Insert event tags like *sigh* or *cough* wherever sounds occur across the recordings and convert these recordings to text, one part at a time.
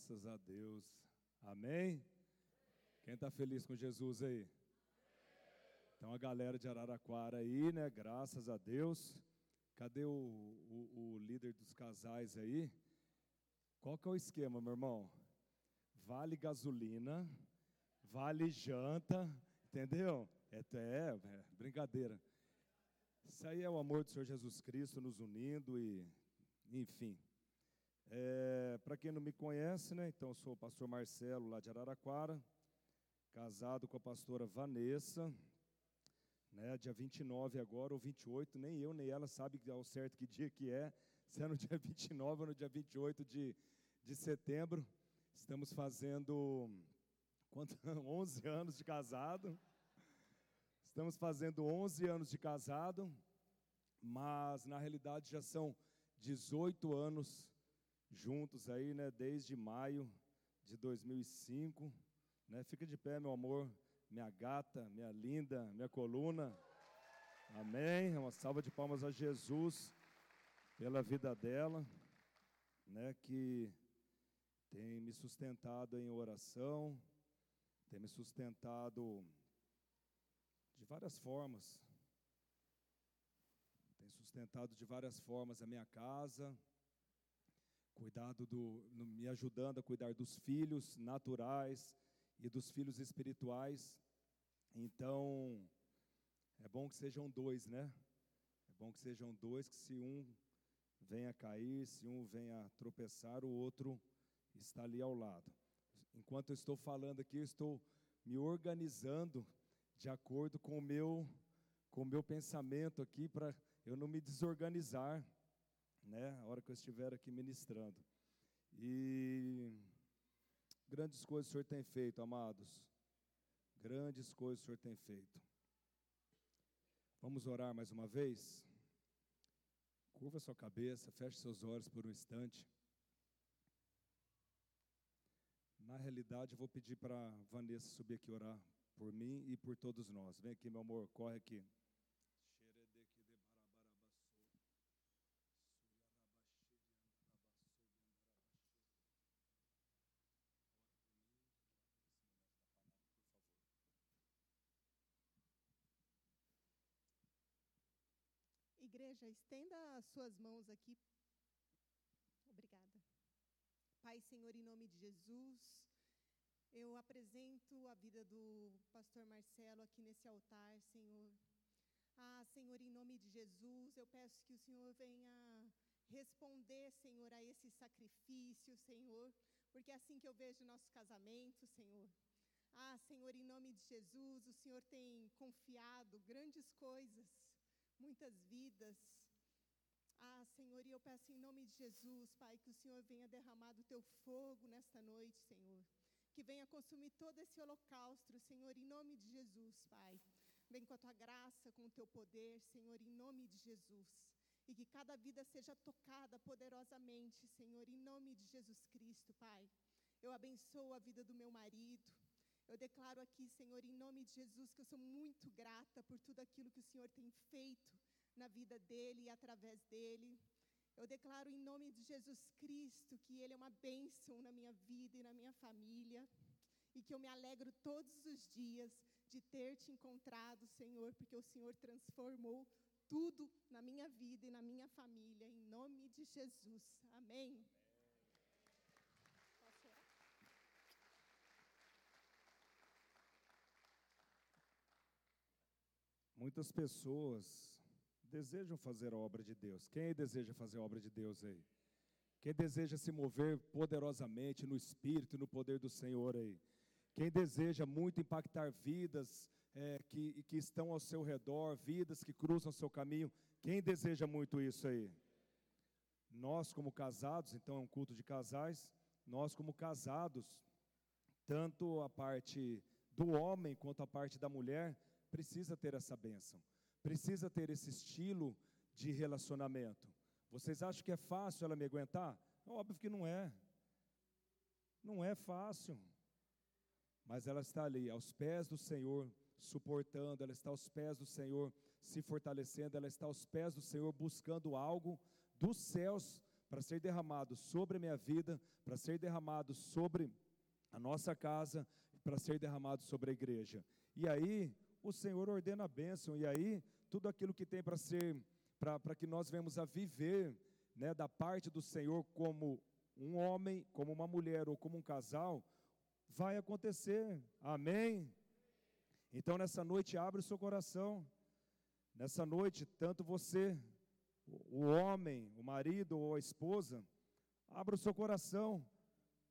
Graças a Deus. Amém? Quem está feliz com Jesus aí? Então a galera de Araraquara aí, né? Graças a Deus. Cadê o, o, o líder dos casais aí? Qual que é o esquema, meu irmão? Vale gasolina, vale janta, entendeu? É, é, é brincadeira. Isso aí é o amor do Senhor Jesus Cristo nos unindo e, enfim. É, Para quem não me conhece, né? Então, sou o pastor Marcelo, lá de Araraquara, casado com a pastora Vanessa, né? Dia 29 agora, ou 28, nem eu nem ela sabe ao certo que dia que é, *laughs* se é no dia 29 ou no dia 28 de, de setembro. Estamos fazendo quanto, *laughs* 11 anos de casado. Estamos fazendo 11 anos de casado, mas na realidade já são 18 anos juntos aí, né, desde maio de 2005, né? Fica de pé, meu amor, minha gata, minha linda, minha coluna. Amém. Uma salva de palmas a Jesus pela vida dela, né, que tem me sustentado em oração, tem me sustentado de várias formas. Tem sustentado de várias formas a minha casa, cuidado do, me ajudando a cuidar dos filhos naturais e dos filhos espirituais. Então, é bom que sejam dois, né? É bom que sejam dois, que se um venha cair, se um venha tropeçar, o outro está ali ao lado. Enquanto eu estou falando aqui, eu estou me organizando de acordo com o meu com o meu pensamento aqui para eu não me desorganizar né, a hora que eu estiver aqui ministrando. E grandes coisas o Senhor tem feito, amados. Grandes coisas o Senhor tem feito. Vamos orar mais uma vez? Curva sua cabeça, feche seus olhos por um instante. Na realidade, eu vou pedir para Vanessa subir aqui orar por mim e por todos nós. Vem aqui, meu amor, corre aqui. Igreja, estenda as suas mãos aqui. Obrigada. Pai, Senhor, em nome de Jesus, eu apresento a vida do pastor Marcelo aqui nesse altar, Senhor. Ah, Senhor, em nome de Jesus, eu peço que o Senhor venha responder, Senhor, a esse sacrifício, Senhor, porque é assim que eu vejo nosso casamento, Senhor. Ah, Senhor, em nome de Jesus, o Senhor tem confiado grandes coisas muitas vidas. Ah, Senhor, e eu peço em nome de Jesus, Pai, que o Senhor venha derramar do teu fogo nesta noite, Senhor. Que venha consumir todo esse holocausto, Senhor, em nome de Jesus, Pai. Vem com a tua graça, com o teu poder, Senhor, em nome de Jesus. E que cada vida seja tocada poderosamente, Senhor, em nome de Jesus Cristo, Pai. Eu abençoo a vida do meu marido. Eu declaro aqui, Senhor, em nome de Jesus, que eu sou muito grata por tudo aquilo que o Senhor tem feito na vida dele e através dele. Eu declaro em nome de Jesus Cristo que ele é uma bênção na minha vida e na minha família. E que eu me alegro todos os dias de ter te encontrado, Senhor, porque o Senhor transformou tudo na minha vida e na minha família, em nome de Jesus. Amém. Muitas pessoas desejam fazer a obra de Deus. Quem deseja fazer a obra de Deus aí? Quem deseja se mover poderosamente no Espírito e no poder do Senhor aí? Quem deseja muito impactar vidas é, que, que estão ao seu redor, vidas que cruzam o seu caminho, quem deseja muito isso aí? Nós, como casados, então é um culto de casais, nós, como casados, tanto a parte do homem quanto a parte da mulher, precisa ter essa bênção, precisa ter esse estilo de relacionamento. Vocês acham que é fácil ela me aguentar? Óbvio que não é. Não é fácil. Mas ela está ali, aos pés do Senhor, suportando, ela está aos pés do Senhor, se fortalecendo, ela está aos pés do Senhor, buscando algo dos céus para ser derramado sobre a minha vida, para ser derramado sobre a nossa casa, para ser derramado sobre a igreja. E aí, o Senhor ordena a bênção, e aí, tudo aquilo que tem para ser, para que nós venhamos a viver, né, da parte do Senhor como um homem, como uma mulher ou como um casal, vai acontecer, amém? Então, nessa noite, abre o seu coração, nessa noite, tanto você, o homem, o marido ou a esposa, abra o seu coração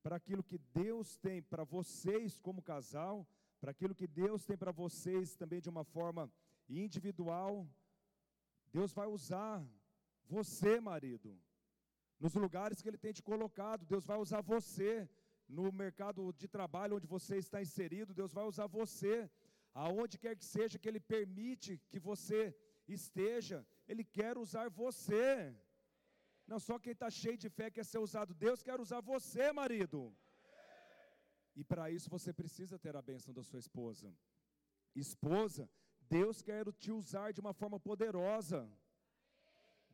para aquilo que Deus tem para vocês como casal, para aquilo que Deus tem para vocês também de uma forma individual. Deus vai usar você, marido, nos lugares que Ele tem te colocado, Deus vai usar você no mercado de trabalho onde você está inserido, Deus vai usar você, aonde quer que seja que Ele permite que você esteja, Ele quer usar você. Não só quem está cheio de fé quer ser usado, Deus quer usar você, marido. E para isso você precisa ter a bênção da sua esposa. Esposa, Deus quer te usar de uma forma poderosa.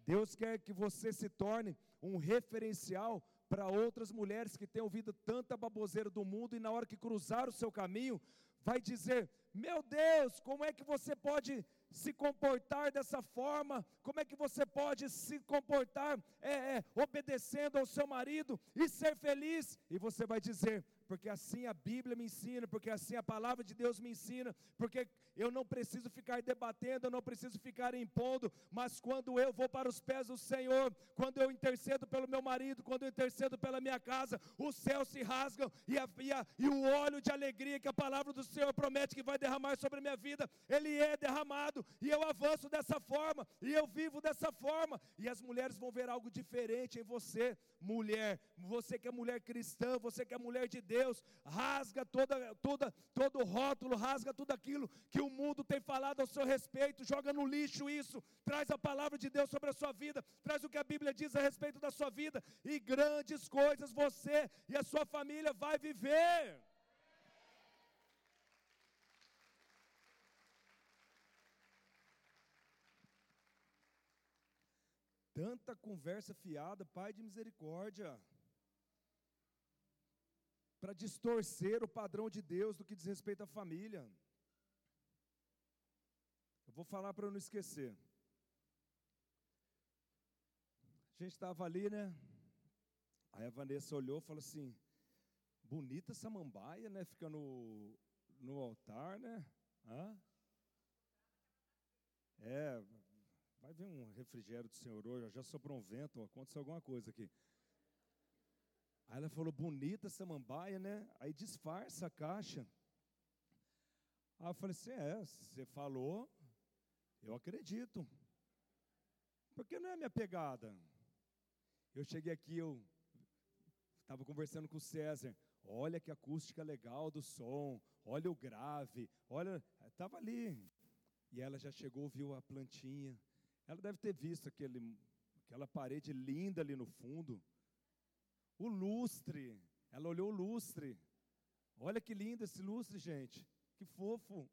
Deus quer que você se torne um referencial para outras mulheres que têm ouvido tanta baboseira do mundo e na hora que cruzar o seu caminho, vai dizer: Meu Deus, como é que você pode se comportar dessa forma? Como é que você pode se comportar é, é, obedecendo ao seu marido e ser feliz? E você vai dizer: porque assim a Bíblia me ensina, porque assim a palavra de Deus me ensina, porque eu não preciso ficar debatendo, eu não preciso ficar impondo, mas quando eu vou para os pés do Senhor, quando eu intercedo pelo meu marido, quando eu intercedo pela minha casa, os céus se rasgam e, a, e, a, e o óleo de alegria que a palavra do Senhor promete que vai derramar sobre a minha vida, ele é derramado e eu avanço dessa forma e eu vivo dessa forma, e as mulheres vão ver algo diferente em você, mulher, você que é mulher cristã, você que é mulher de Deus Deus, rasga toda, toda, todo o rótulo, rasga tudo aquilo que o mundo tem falado ao seu respeito, joga no lixo isso, traz a palavra de Deus sobre a sua vida, traz o que a Bíblia diz a respeito da sua vida, e grandes coisas você e a sua família vai viver. Tanta conversa fiada, Pai de misericórdia para distorcer o padrão de Deus do que diz respeito à família. Eu vou falar para eu não esquecer. A gente estava ali, né? Aí a Vanessa olhou e falou assim: bonita essa mambaia, né? Fica no, no altar, né? Hã? É, vai vir um refrigério do Senhor hoje, já soprou um vento, aconteceu alguma coisa aqui. Aí ela falou, bonita essa mambaia, né? Aí disfarça a caixa. Aí eu falei assim, é, você falou, eu acredito. Porque não é minha pegada. Eu cheguei aqui, eu estava conversando com o César. Olha que acústica legal do som, olha o grave, olha, estava ali. E ela já chegou, viu a plantinha. Ela deve ter visto aquele, aquela parede linda ali no fundo. O lustre. Ela olhou o lustre. Olha que lindo esse lustre, gente. Que fofo.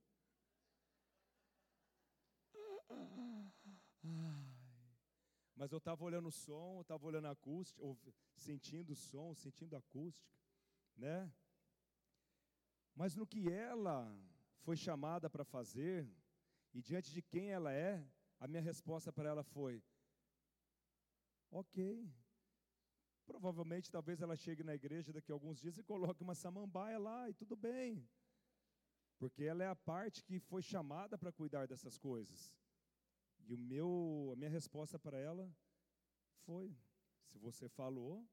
Mas eu estava olhando o som, eu estava olhando a acústica, ou, sentindo o som, sentindo a acústica, né? Mas no que ela foi chamada para fazer, e diante de quem ela é, a minha resposta para ela foi: Ok, Provavelmente, talvez ela chegue na igreja daqui a alguns dias e coloque uma samambaia lá e tudo bem. Porque ela é a parte que foi chamada para cuidar dessas coisas. E o meu, a minha resposta para ela foi: se você falou,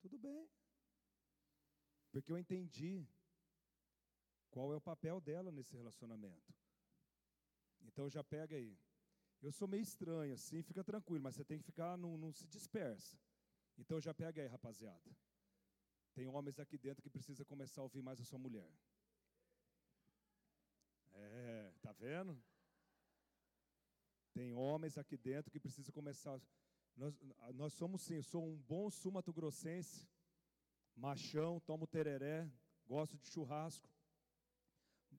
tudo bem. Porque eu entendi qual é o papel dela nesse relacionamento. Então já pega aí. Eu sou meio estranho assim, fica tranquilo, mas você tem que ficar, não, não se dispersa. Então já pega aí, rapaziada. Tem homens aqui dentro que precisa começar a ouvir mais a sua mulher. É, tá vendo? Tem homens aqui dentro que precisa começar. Nós, nós somos sim, eu sou um bom sumato-grossense, machão, tomo tereré, gosto de churrasco.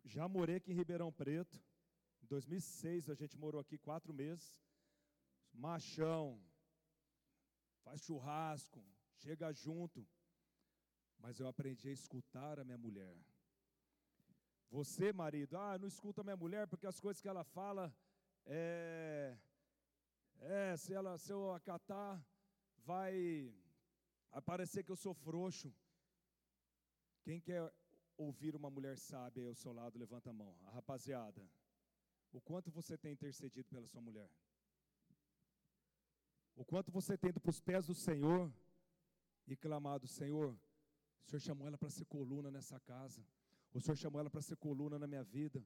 Já morei aqui em Ribeirão Preto. Em 2006 a gente morou aqui quatro meses. Machão, faz churrasco, chega junto. Mas eu aprendi a escutar a minha mulher. Você, marido, ah, não escuta a minha mulher porque as coisas que ela fala, é, é se, ela, se eu acatar, vai aparecer que eu sou frouxo. Quem quer ouvir uma mulher sábia ao seu lado, levanta a mão. A rapaziada, o quanto você tem intercedido pela sua mulher? O quanto você tem ido para os pés do Senhor e clamado: Senhor, o Senhor chamou ela para ser coluna nessa casa, o Senhor chamou ela para ser coluna na minha vida.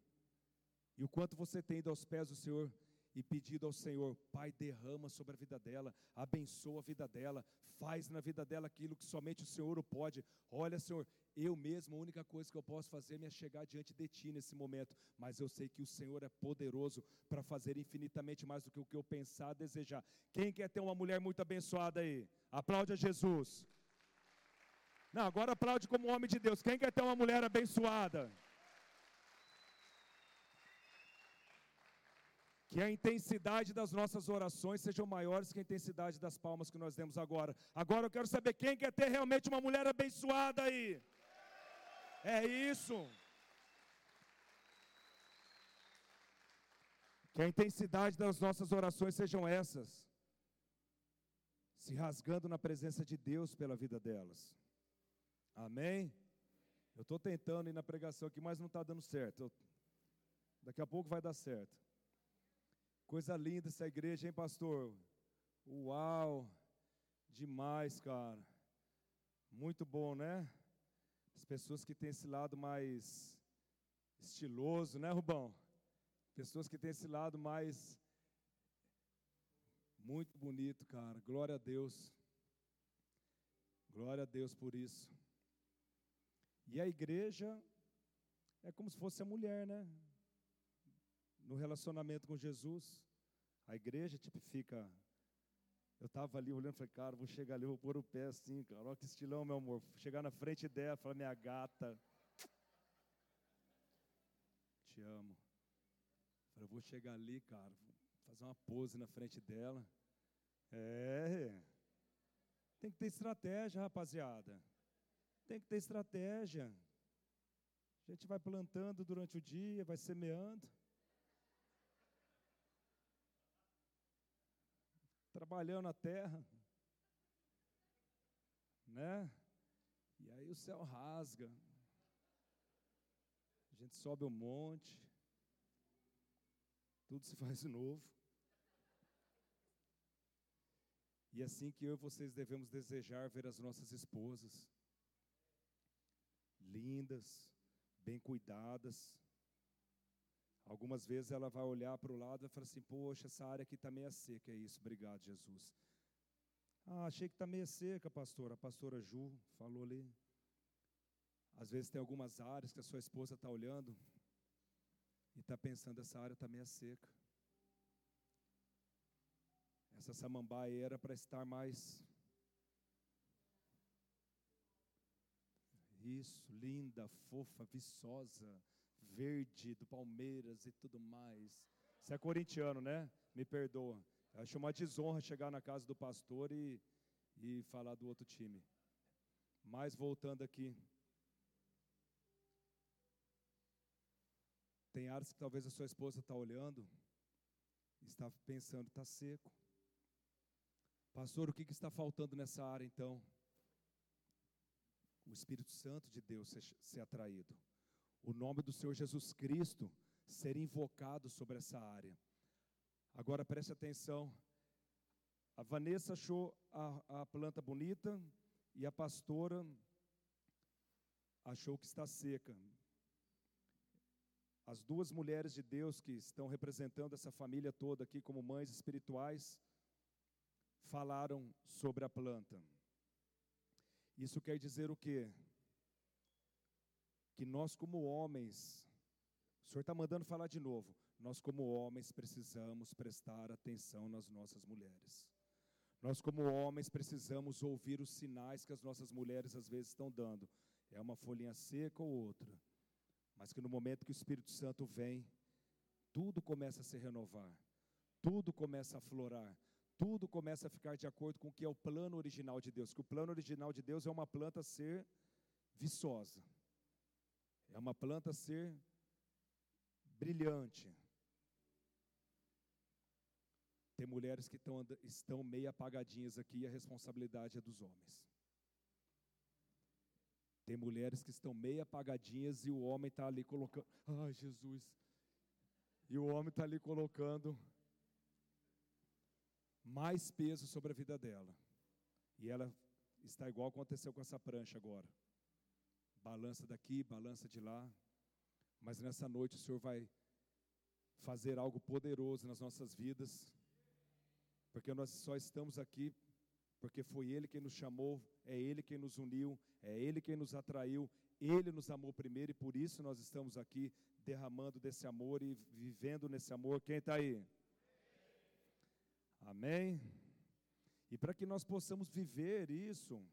E o quanto você tem ido aos pés do Senhor e pedido ao Senhor, Pai, derrama sobre a vida dela, abençoa a vida dela, faz na vida dela aquilo que somente o Senhor o pode. Olha, Senhor, eu mesmo, a única coisa que eu posso fazer é chegar diante de Ti nesse momento, mas eu sei que o Senhor é poderoso para fazer infinitamente mais do que o que eu pensar, desejar. Quem quer ter uma mulher muito abençoada aí? Aplaude a Jesus. Não, agora aplaude como homem de Deus. Quem quer ter uma mulher abençoada? Que a intensidade das nossas orações sejam maiores que a intensidade das palmas que nós demos agora. Agora eu quero saber quem quer ter realmente uma mulher abençoada aí. É isso. Que a intensidade das nossas orações sejam essas. Se rasgando na presença de Deus pela vida delas. Amém? Eu estou tentando ir na pregação aqui, mas não está dando certo. Eu, daqui a pouco vai dar certo. Coisa linda essa igreja, hein, pastor? Uau! Demais, cara. Muito bom, né? As pessoas que têm esse lado mais estiloso, né, Rubão? Pessoas que têm esse lado mais. Muito bonito, cara. Glória a Deus. Glória a Deus por isso. E a igreja é como se fosse a mulher, né? no relacionamento com Jesus. A igreja tipifica. Eu estava ali olhando falei, cara, vou chegar ali, vou pôr o pé assim, cara. Olha que estilão, meu amor. Chegar na frente dela, falar, minha gata. Te amo. Eu falei, vou chegar ali, cara, fazer uma pose na frente dela. É. Tem que ter estratégia, rapaziada. Tem que ter estratégia. A gente vai plantando durante o dia, vai semeando. Trabalhando a terra, né? E aí o céu rasga, a gente sobe o um monte, tudo se *laughs* faz de novo. E é assim que eu e vocês devemos desejar ver as nossas esposas, lindas, bem cuidadas, Algumas vezes ela vai olhar para o lado e falar assim: Poxa, essa área aqui está meio seca. É isso, obrigado, Jesus. Ah, achei que está meio seca, pastora. A pastora Ju falou ali. Às vezes tem algumas áreas que a sua esposa está olhando e está pensando: essa área está meio seca. Essa samambaia era para estar mais. Isso, linda, fofa, viçosa verde do Palmeiras e tudo mais. Você é corintiano, né? Me perdoa. Acho uma desonra chegar na casa do pastor e, e falar do outro time. Mas voltando aqui. Tem áreas que talvez a sua esposa está olhando, está pensando, está seco. Pastor, o que, que está faltando nessa área então? O Espírito Santo de Deus ser, ser atraído o nome do Senhor Jesus Cristo ser invocado sobre essa área. Agora preste atenção. A Vanessa achou a, a planta bonita e a pastora achou que está seca. As duas mulheres de Deus que estão representando essa família toda aqui como mães espirituais falaram sobre a planta. Isso quer dizer o quê? Que nós, como homens, o Senhor está mandando falar de novo, nós, como homens, precisamos prestar atenção nas nossas mulheres. Nós, como homens, precisamos ouvir os sinais que as nossas mulheres às vezes estão dando. É uma folhinha seca ou outra. Mas que no momento que o Espírito Santo vem, tudo começa a se renovar, tudo começa a florar, tudo começa a ficar de acordo com o que é o plano original de Deus. Que o plano original de Deus é uma planta ser viçosa, é uma planta ser brilhante. Tem mulheres que estão, estão meio apagadinhas aqui e a responsabilidade é dos homens. Tem mulheres que estão meio apagadinhas e o homem está ali colocando. Ai, Jesus. E o homem está ali colocando mais peso sobre a vida dela. E ela está igual aconteceu com essa prancha agora. Balança daqui, balança de lá. Mas nessa noite o Senhor vai fazer algo poderoso nas nossas vidas. Porque nós só estamos aqui porque foi Ele quem nos chamou, é Ele quem nos uniu, é Ele quem nos atraiu, Ele nos amou primeiro e por isso nós estamos aqui derramando desse amor e vivendo nesse amor. Quem está aí? Amém? E para que nós possamos viver isso,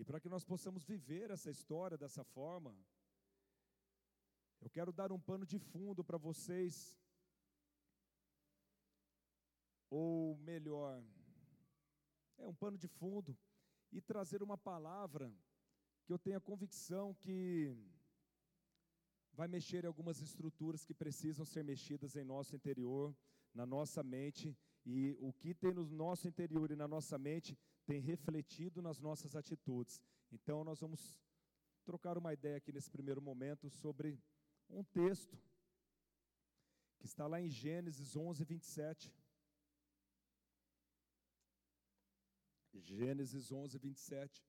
e para que nós possamos viver essa história dessa forma, eu quero dar um pano de fundo para vocês, ou melhor, é um pano de fundo, e trazer uma palavra que eu tenho a convicção que vai mexer em algumas estruturas que precisam ser mexidas em nosso interior, na nossa mente, e o que tem no nosso interior e na nossa mente tem refletido nas nossas atitudes. Então, nós vamos trocar uma ideia aqui nesse primeiro momento sobre um texto que está lá em Gênesis 11, 27. Gênesis 11, 27.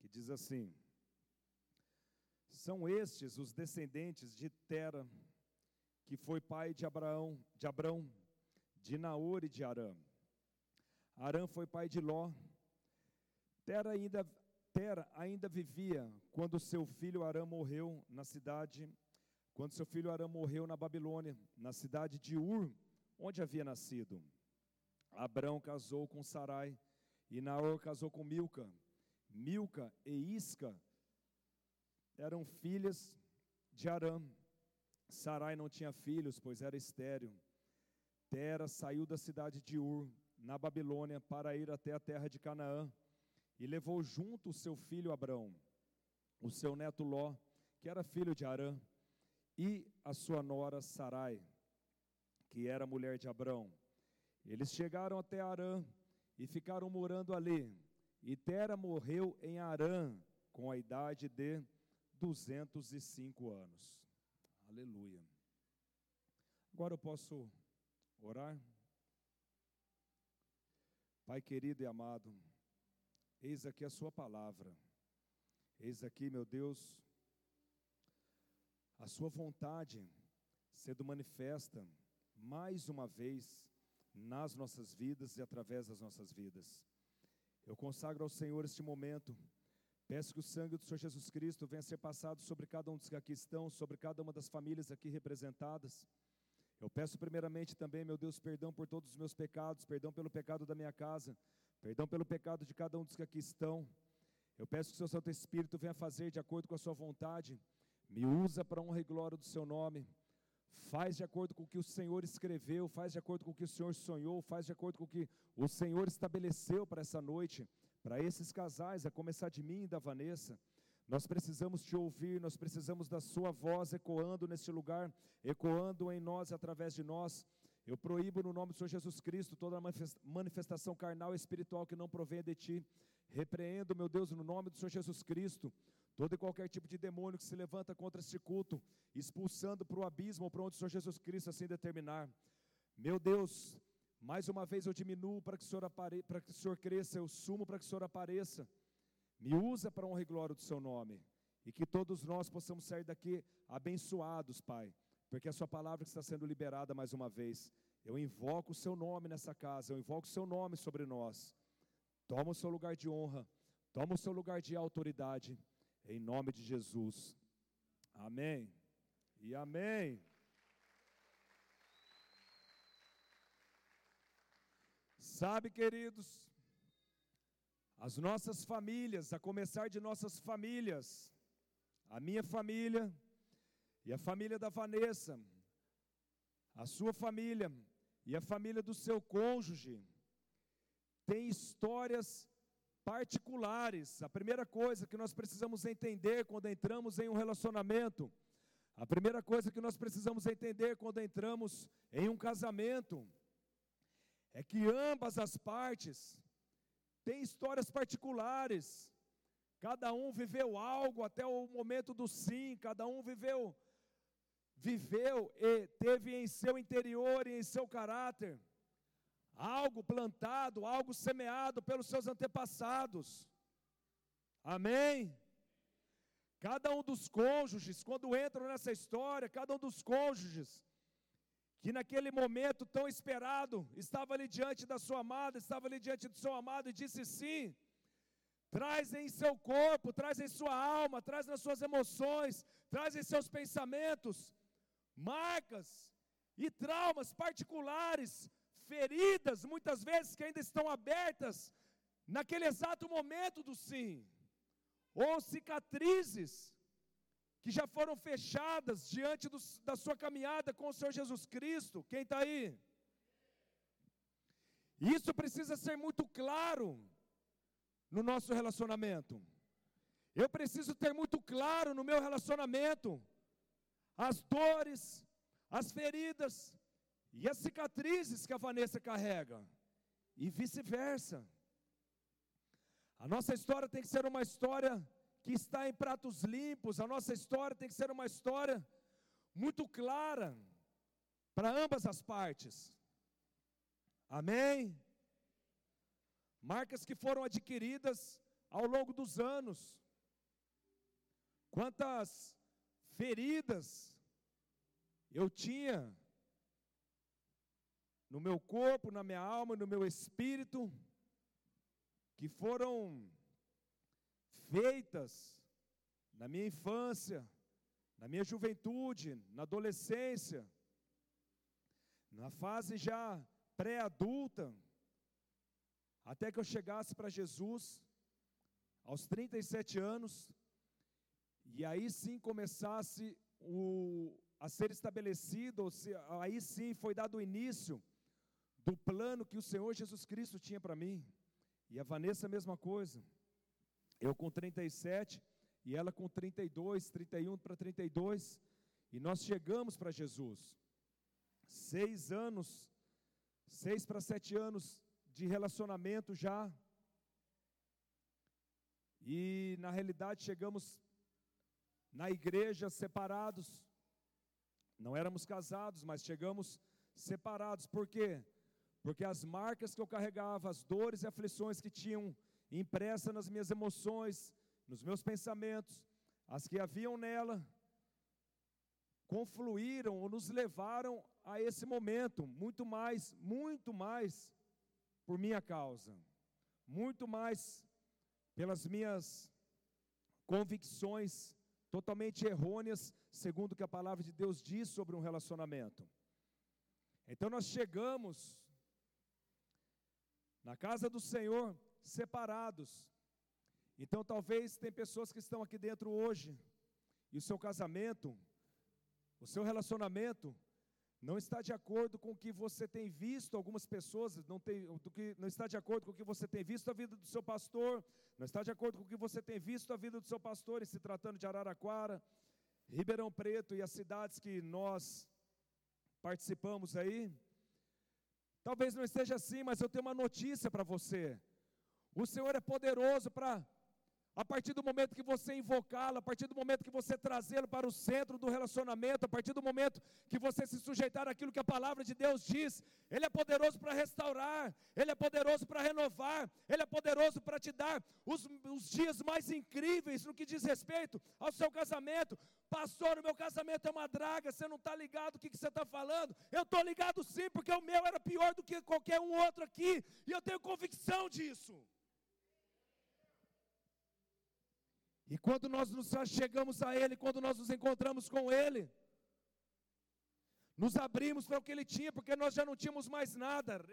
Que diz assim: São estes os descendentes de Tera, que foi pai de Abraão, de Abrão, de Naor e de Arã. Arã foi pai de Ló. Tera ainda, Tera ainda vivia quando seu filho Arã morreu na cidade, quando seu filho Arã morreu na Babilônia, na cidade de Ur, onde havia nascido. Abrão casou com Sarai, e Naor casou com Milca. Milca e Isca eram filhas de Arã. Sarai não tinha filhos, pois era estéril. Tera saiu da cidade de Ur, na Babilônia, para ir até a terra de Canaã, e levou junto o seu filho Abrão, o seu neto Ló, que era filho de Arã, e a sua nora Sarai que era mulher de Abrão. Eles chegaram até Arã e ficaram morando ali. E Tera morreu em Arã com a idade de 205 anos. Aleluia. Agora eu posso orar? Pai querido e amado, eis aqui a Sua palavra. Eis aqui, meu Deus, a Sua vontade sendo manifesta mais uma vez nas nossas vidas e através das nossas vidas. Eu consagro ao Senhor este momento. Peço que o sangue do Senhor Jesus Cristo venha ser passado sobre cada um dos que aqui estão, sobre cada uma das famílias aqui representadas. Eu peço primeiramente também, meu Deus, perdão por todos os meus pecados, perdão pelo pecado da minha casa, perdão pelo pecado de cada um dos que aqui estão. Eu peço que o seu Santo Espírito venha fazer de acordo com a sua vontade, me usa para honra e glória do seu nome. Faz de acordo com o que o Senhor escreveu, faz de acordo com o que o Senhor sonhou, faz de acordo com o que o Senhor estabeleceu para essa noite, para esses casais, a começar de mim e da Vanessa. Nós precisamos te ouvir, nós precisamos da Sua voz ecoando neste lugar, ecoando em nós e através de nós. Eu proíbo no nome do Senhor Jesus Cristo toda manifestação carnal e espiritual que não provém de Ti. Repreendo, meu Deus, no nome do Senhor Jesus Cristo, todo e qualquer tipo de demônio que se levanta contra este culto, expulsando para o abismo ou para onde o Senhor Jesus Cristo assim determinar. Meu Deus, mais uma vez eu diminuo para que o Senhor, apare... para que o Senhor cresça, eu sumo para que o Senhor apareça. Me usa para honra e glória do seu nome. E que todos nós possamos sair daqui abençoados, Pai, porque a sua palavra está sendo liberada mais uma vez. Eu invoco o seu nome nessa casa, eu invoco o seu nome sobre nós. Toma o seu lugar de honra, toma o seu lugar de autoridade em nome de Jesus. Amém. E amém. Sabe, queridos, as nossas famílias, a começar de nossas famílias, a minha família e a família da Vanessa, a sua família e a família do seu cônjuge. Tem histórias particulares. A primeira coisa que nós precisamos entender quando entramos em um relacionamento, a primeira coisa que nós precisamos entender quando entramos em um casamento, é que ambas as partes têm histórias particulares. Cada um viveu algo até o momento do sim, cada um viveu viveu e teve em seu interior e em seu caráter algo plantado, algo semeado pelos seus antepassados. Amém? Cada um dos cônjuges, quando entram nessa história, cada um dos cônjuges, que naquele momento tão esperado, estava ali diante da sua amada, estava ali diante do seu amado e disse sim, traz em seu corpo, traz em sua alma, traz nas suas emoções, traz em seus pensamentos, marcas e traumas particulares, feridas, muitas vezes que ainda estão abertas naquele exato momento do sim, ou cicatrizes que já foram fechadas diante do, da sua caminhada com o Senhor Jesus Cristo. Quem está aí? Isso precisa ser muito claro no nosso relacionamento. Eu preciso ter muito claro no meu relacionamento as dores, as feridas e as cicatrizes que a Vanessa carrega, e vice-versa. A nossa história tem que ser uma história que está em pratos limpos, a nossa história tem que ser uma história muito clara para ambas as partes. Amém? Marcas que foram adquiridas ao longo dos anos. Quantas feridas eu tinha no meu corpo, na minha alma, no meu espírito, que foram feitas na minha infância, na minha juventude, na adolescência, na fase já pré-adulta, até que eu chegasse para Jesus, aos 37 anos, e aí sim começasse o, a ser estabelecido, ou se, aí sim foi dado o início do plano que o Senhor Jesus Cristo tinha para mim. E a Vanessa a mesma coisa. Eu com 37 e ela com 32, 31 para 32. E nós chegamos para Jesus. Seis anos, seis para sete anos de relacionamento já. E na realidade chegamos na igreja separados. Não éramos casados, mas chegamos separados. Por quê? Porque as marcas que eu carregava, as dores e aflições que tinham impressa nas minhas emoções, nos meus pensamentos, as que haviam nela, confluíram ou nos levaram a esse momento, muito mais, muito mais por minha causa, muito mais pelas minhas convicções totalmente errôneas, segundo o que a palavra de Deus diz sobre um relacionamento. Então nós chegamos na casa do Senhor separados. Então talvez tem pessoas que estão aqui dentro hoje e o seu casamento, o seu relacionamento não está de acordo com o que você tem visto, algumas pessoas não, tem, do que, não está de acordo com o que você tem visto a vida do seu pastor, não está de acordo com o que você tem visto a vida do seu pastor, em se tratando de Araraquara, Ribeirão Preto e as cidades que nós participamos aí. Talvez não esteja assim, mas eu tenho uma notícia para você. O Senhor é poderoso para a partir do momento que você invocá-lo, a partir do momento que você trazê-lo para o centro do relacionamento, a partir do momento que você se sujeitar àquilo que a palavra de Deus diz, Ele é poderoso para restaurar, Ele é poderoso para renovar, Ele é poderoso para te dar os, os dias mais incríveis no que diz respeito ao seu casamento. Pastor, o meu casamento é uma draga, você não está ligado o que, que você está falando? Eu estou ligado sim, porque o meu era pior do que qualquer um outro aqui, e eu tenho convicção disso. E quando nós nos chegamos a Ele, quando nós nos encontramos com Ele, nos abrimos para o que Ele tinha, porque nós já não tínhamos mais nada.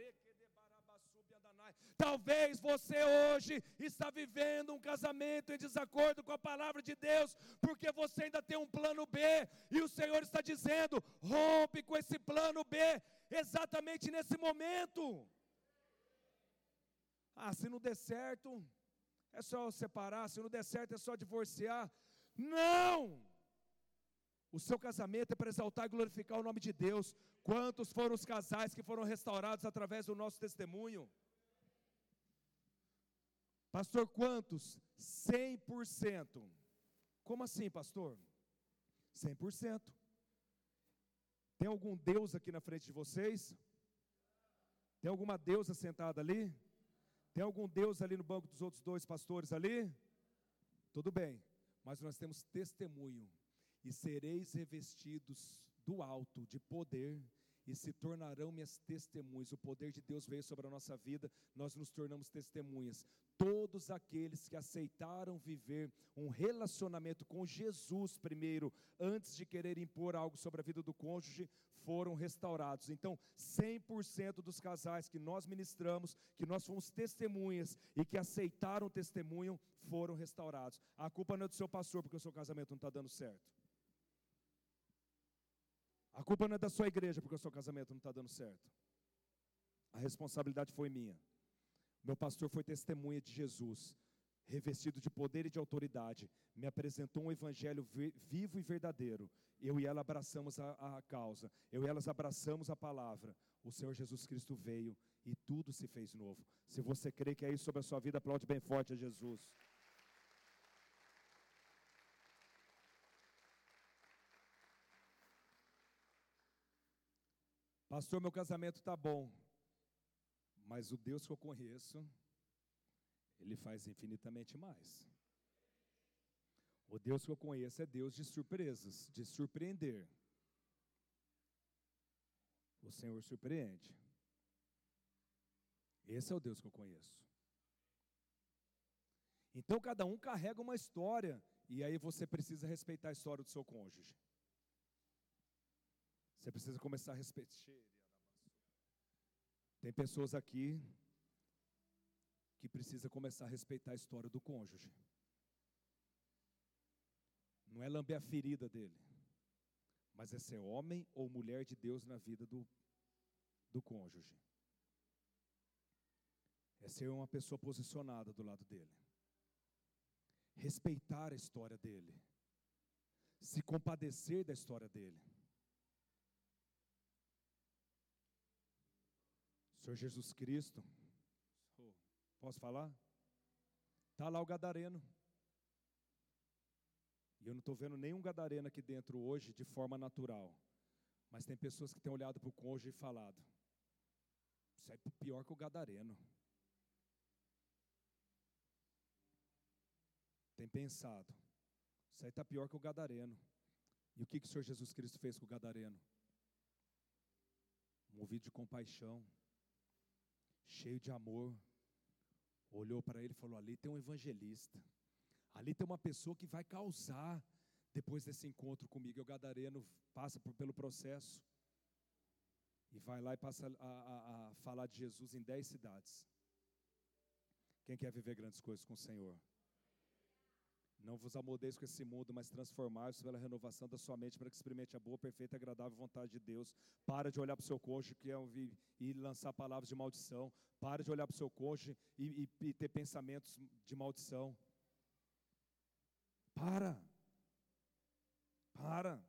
Talvez você hoje está vivendo um casamento em desacordo com a palavra de Deus, porque você ainda tem um plano B, e o Senhor está dizendo: rompe com esse plano B, exatamente nesse momento. Ah, se não der certo, é só separar, se não der certo, é só divorciar. Não! O seu casamento é para exaltar e glorificar o nome de Deus. Quantos foram os casais que foram restaurados através do nosso testemunho? Pastor, quantos? 100%. Como assim, pastor? 100%. Tem algum Deus aqui na frente de vocês? Tem alguma deusa sentada ali? Tem algum Deus ali no banco dos outros dois pastores ali? Tudo bem, mas nós temos testemunho e sereis revestidos do alto de poder e se tornarão minhas testemunhas. O poder de Deus veio sobre a nossa vida, nós nos tornamos testemunhas. Todos aqueles que aceitaram viver um relacionamento com Jesus primeiro, antes de querer impor algo sobre a vida do cônjuge, foram restaurados. Então, 100% dos casais que nós ministramos, que nós fomos testemunhas e que aceitaram o testemunho, foram restaurados. A culpa não é do seu pastor, porque o seu casamento não está dando certo. A culpa não é da sua igreja porque o seu casamento não está dando certo. A responsabilidade foi minha. Meu pastor foi testemunha de Jesus, revestido de poder e de autoridade, me apresentou um evangelho vivo e verdadeiro. Eu e ela abraçamos a, a causa, eu e elas abraçamos a palavra. O Senhor Jesus Cristo veio e tudo se fez novo. Se você crê que é isso sobre a sua vida, aplaude bem forte a Jesus. Pastor, meu casamento está bom, mas o Deus que eu conheço, Ele faz infinitamente mais. O Deus que eu conheço é Deus de surpresas, de surpreender. O Senhor surpreende. Esse é o Deus que eu conheço. Então cada um carrega uma história, e aí você precisa respeitar a história do seu cônjuge. Você precisa começar a respeitar. Tem pessoas aqui que precisa começar a respeitar a história do cônjuge. Não é lamber a ferida dele, mas é ser homem ou mulher de Deus na vida do, do cônjuge. É ser uma pessoa posicionada do lado dele. Respeitar a história dele. Se compadecer da história dele. Senhor Jesus Cristo, posso falar? Está lá o gadareno. E eu não estou vendo nenhum gadareno aqui dentro hoje de forma natural. Mas tem pessoas que têm olhado para o cônjuge e falado: Isso é pior que o gadareno. Tem pensado: Isso aí está pior que o gadareno. E o que, que o Senhor Jesus Cristo fez com o gadareno? Movido de compaixão, cheio de amor, olhou para ele e falou: Ali tem um evangelista, ali tem uma pessoa que vai causar depois desse encontro comigo. E o Gadareno passa por, pelo processo e vai lá e passa a, a, a falar de Jesus em dez cidades. Quem quer viver grandes coisas com o Senhor? Não vos amoldeis com esse mundo, mas transformai-vos pela renovação da sua mente para que experimente a boa, perfeita e agradável vontade de Deus. Para de olhar para o seu cônjuge que é e lançar palavras de maldição. Para de olhar para o seu cônjuge e, e, e ter pensamentos de maldição. Para. Para.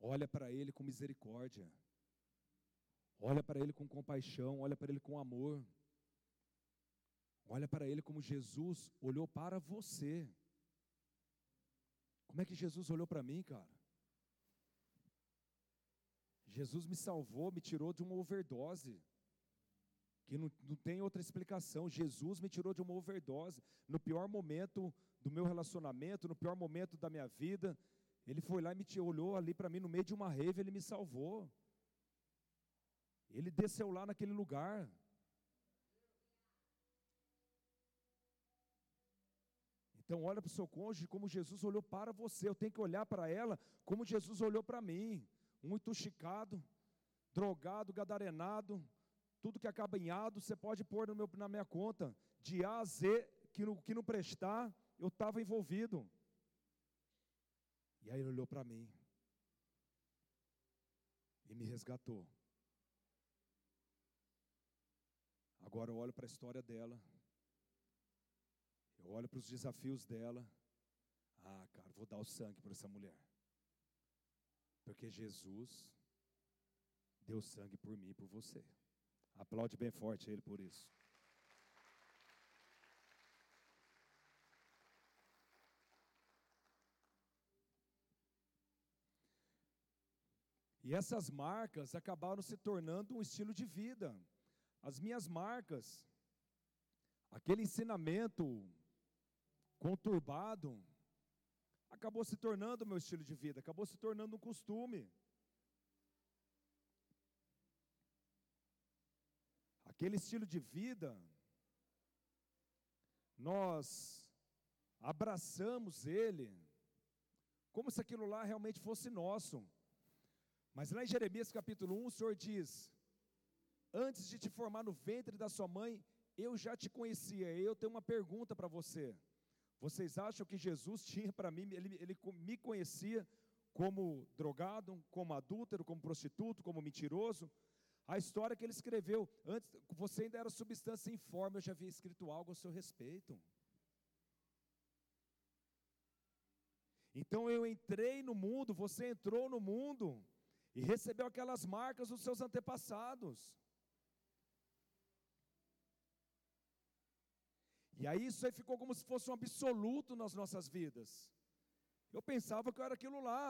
Olha para ele com misericórdia. Olha para ele com compaixão, olha para ele com amor. Olha para ele como Jesus olhou para você. Como é que Jesus olhou para mim, cara? Jesus me salvou, me tirou de uma overdose. Que não, não tem outra explicação. Jesus me tirou de uma overdose. No pior momento do meu relacionamento, no pior momento da minha vida, ele foi lá e me olhou ali para mim no meio de uma rave, ele me salvou. Ele desceu lá naquele lugar. Então, olha para o seu cônjuge como Jesus olhou para você. Eu tenho que olhar para ela como Jesus olhou para mim. Um intoxicado, drogado, gadarenado, tudo que acaba em ado, você pode pôr meu, na minha conta. De A a Z, que, no, que não prestar, eu estava envolvido. E aí ele olhou para mim e me resgatou. Agora eu olho para a história dela, eu olho para os desafios dela. Ah, cara, vou dar o sangue por essa mulher, porque Jesus deu sangue por mim e por você. Aplaude bem forte ele por isso. E essas marcas acabaram se tornando um estilo de vida. As minhas marcas, aquele ensinamento conturbado, acabou se tornando meu estilo de vida, acabou se tornando um costume. Aquele estilo de vida, nós abraçamos ele, como se aquilo lá realmente fosse nosso. Mas lá em Jeremias capítulo 1, o Senhor diz: Antes de te formar no ventre da sua mãe, eu já te conhecia. Eu tenho uma pergunta para você. Vocês acham que Jesus tinha para mim, ele, ele me conhecia como drogado, como adúltero, como prostituto, como mentiroso? A história que ele escreveu, antes, você ainda era substância informe, eu já havia escrito algo a seu respeito. Então eu entrei no mundo, você entrou no mundo, e recebeu aquelas marcas dos seus antepassados. E aí isso aí ficou como se fosse um absoluto nas nossas vidas. Eu pensava que eu era aquilo lá.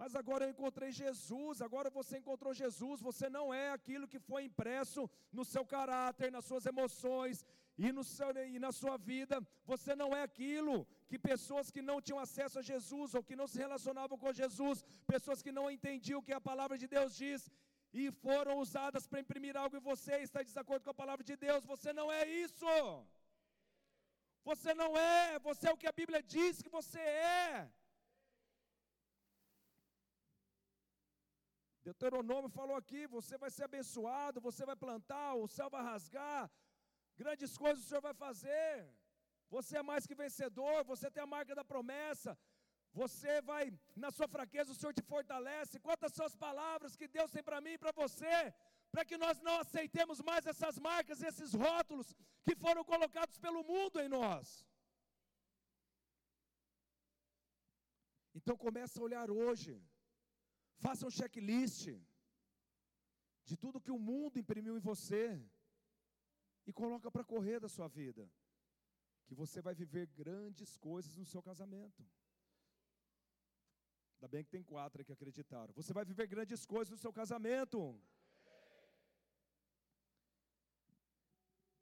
Mas agora eu encontrei Jesus, agora você encontrou Jesus, você não é aquilo que foi impresso no seu caráter, nas suas emoções e, no seu, e na sua vida, você não é aquilo que pessoas que não tinham acesso a Jesus ou que não se relacionavam com Jesus, pessoas que não entendiam o que a palavra de Deus diz e foram usadas para imprimir algo em você, está em desacordo com a palavra de Deus, você não é isso. Você não é, você é o que a Bíblia diz que você é. Deuteronômio falou aqui: você vai ser abençoado, você vai plantar, o céu vai rasgar, grandes coisas o Senhor vai fazer. Você é mais que vencedor, você tem a marca da promessa. Você vai, na sua fraqueza, o Senhor te fortalece. Quantas são as palavras que Deus tem para mim e para você, para que nós não aceitemos mais essas marcas, esses rótulos que foram colocados pelo mundo em nós. Então comece a olhar hoje Faça um checklist de tudo que o mundo imprimiu em você e coloca para correr da sua vida, que você vai viver grandes coisas no seu casamento. Ainda bem que tem quatro que acreditaram. Você vai viver grandes coisas no seu casamento.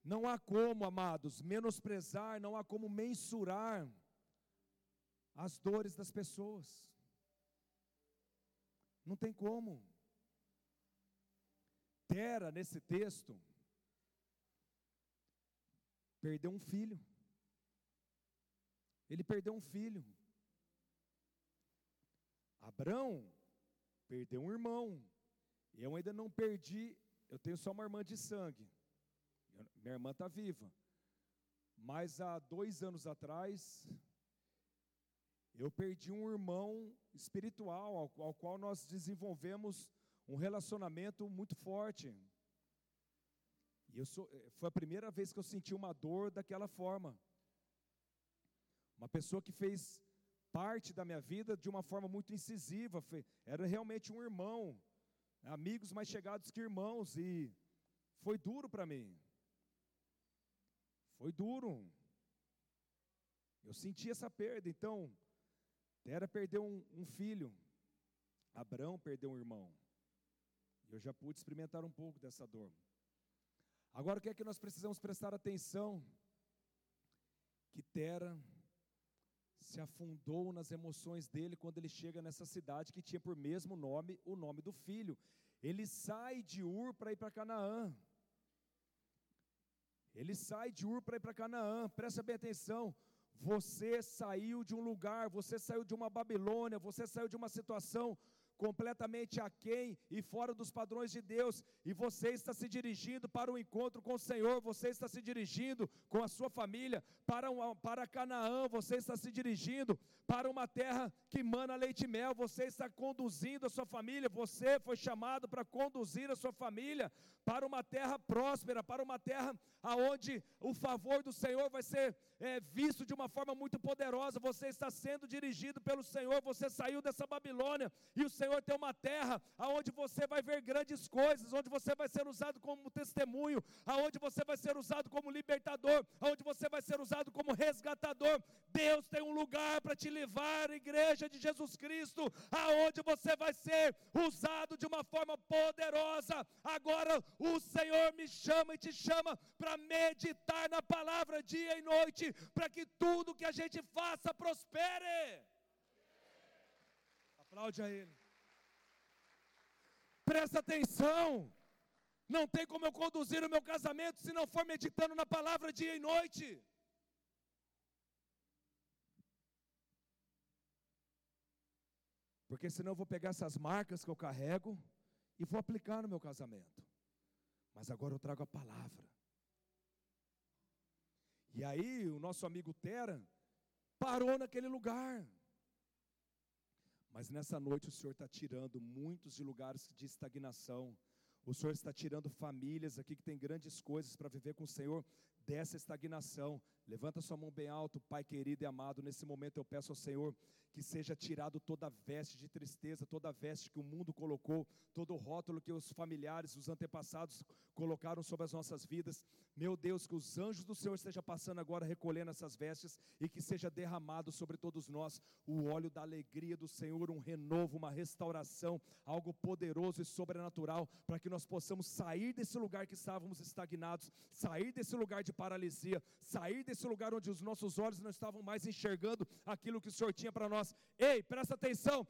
Não há como, amados, menosprezar, não há como mensurar as dores das pessoas. Não tem como. Tera, nesse texto, perdeu um filho. Ele perdeu um filho. Abrão perdeu um irmão. Eu ainda não perdi, eu tenho só uma irmã de sangue. Minha irmã está viva. Mas há dois anos atrás, eu perdi um irmão espiritual ao, ao qual nós desenvolvemos um relacionamento muito forte. E eu sou, eh, foi a primeira vez que eu senti uma dor daquela forma. Uma pessoa que fez parte da minha vida de uma forma muito incisiva, era realmente um irmão, amigos mais chegados que irmãos, e foi duro para mim. Foi duro. Eu senti essa perda, então Tera perdeu um, um filho, Abraão perdeu um irmão. Eu já pude experimentar um pouco dessa dor. Agora o que é que nós precisamos prestar atenção? Que Tera se afundou nas emoções dele quando ele chega nessa cidade que tinha por mesmo nome o nome do filho. Ele sai de Ur para ir para Canaã. Ele sai de Ur para ir para Canaã. Presta bem atenção. Você saiu de um lugar, você saiu de uma Babilônia, você saiu de uma situação completamente aquém e fora dos padrões de Deus, e você está se dirigindo para um encontro com o Senhor, você está se dirigindo com a sua família para, um, para Canaã, você está se dirigindo para uma terra que mana leite e mel, você está conduzindo a sua família, você foi chamado para conduzir a sua família para uma terra próspera, para uma terra aonde o favor do Senhor vai ser é, visto de uma forma muito poderosa. Você está sendo dirigido pelo Senhor, você saiu dessa Babilônia e o Senhor tem uma terra aonde você vai ver grandes coisas, onde você vai ser usado como testemunho, aonde você vai ser usado como libertador, aonde você vai ser usado como resgatador. Deus tem um lugar para te levar, igreja de Jesus Cristo, aonde você vai ser usado de uma forma poderosa. Agora o Senhor me chama e te chama para meditar na palavra dia e noite, para que tudo que a gente faça prospere. Aplaude a Ele. Presta atenção. Não tem como eu conduzir o meu casamento se não for meditando na palavra dia e noite. Porque senão eu vou pegar essas marcas que eu carrego e vou aplicar no meu casamento. Mas agora eu trago a palavra. E aí o nosso amigo Tera parou naquele lugar. Mas nessa noite o Senhor está tirando muitos de lugares de estagnação. O Senhor está tirando famílias aqui que tem grandes coisas para viver com o Senhor dessa estagnação. Levanta sua mão bem alto, Pai querido e amado. Nesse momento eu peço ao Senhor que seja tirado toda veste de tristeza, toda veste que o mundo colocou, todo o rótulo que os familiares, os antepassados colocaram sobre as nossas vidas. Meu Deus, que os anjos do Senhor estejam passando agora recolhendo essas vestes e que seja derramado sobre todos nós o óleo da alegria do Senhor, um renovo, uma restauração, algo poderoso e sobrenatural, para que nós possamos sair desse lugar que estávamos estagnados, sair desse lugar de paralisia, sair desse lugar onde os nossos olhos não estavam mais enxergando aquilo que o Senhor tinha para nós. Ei, presta atenção.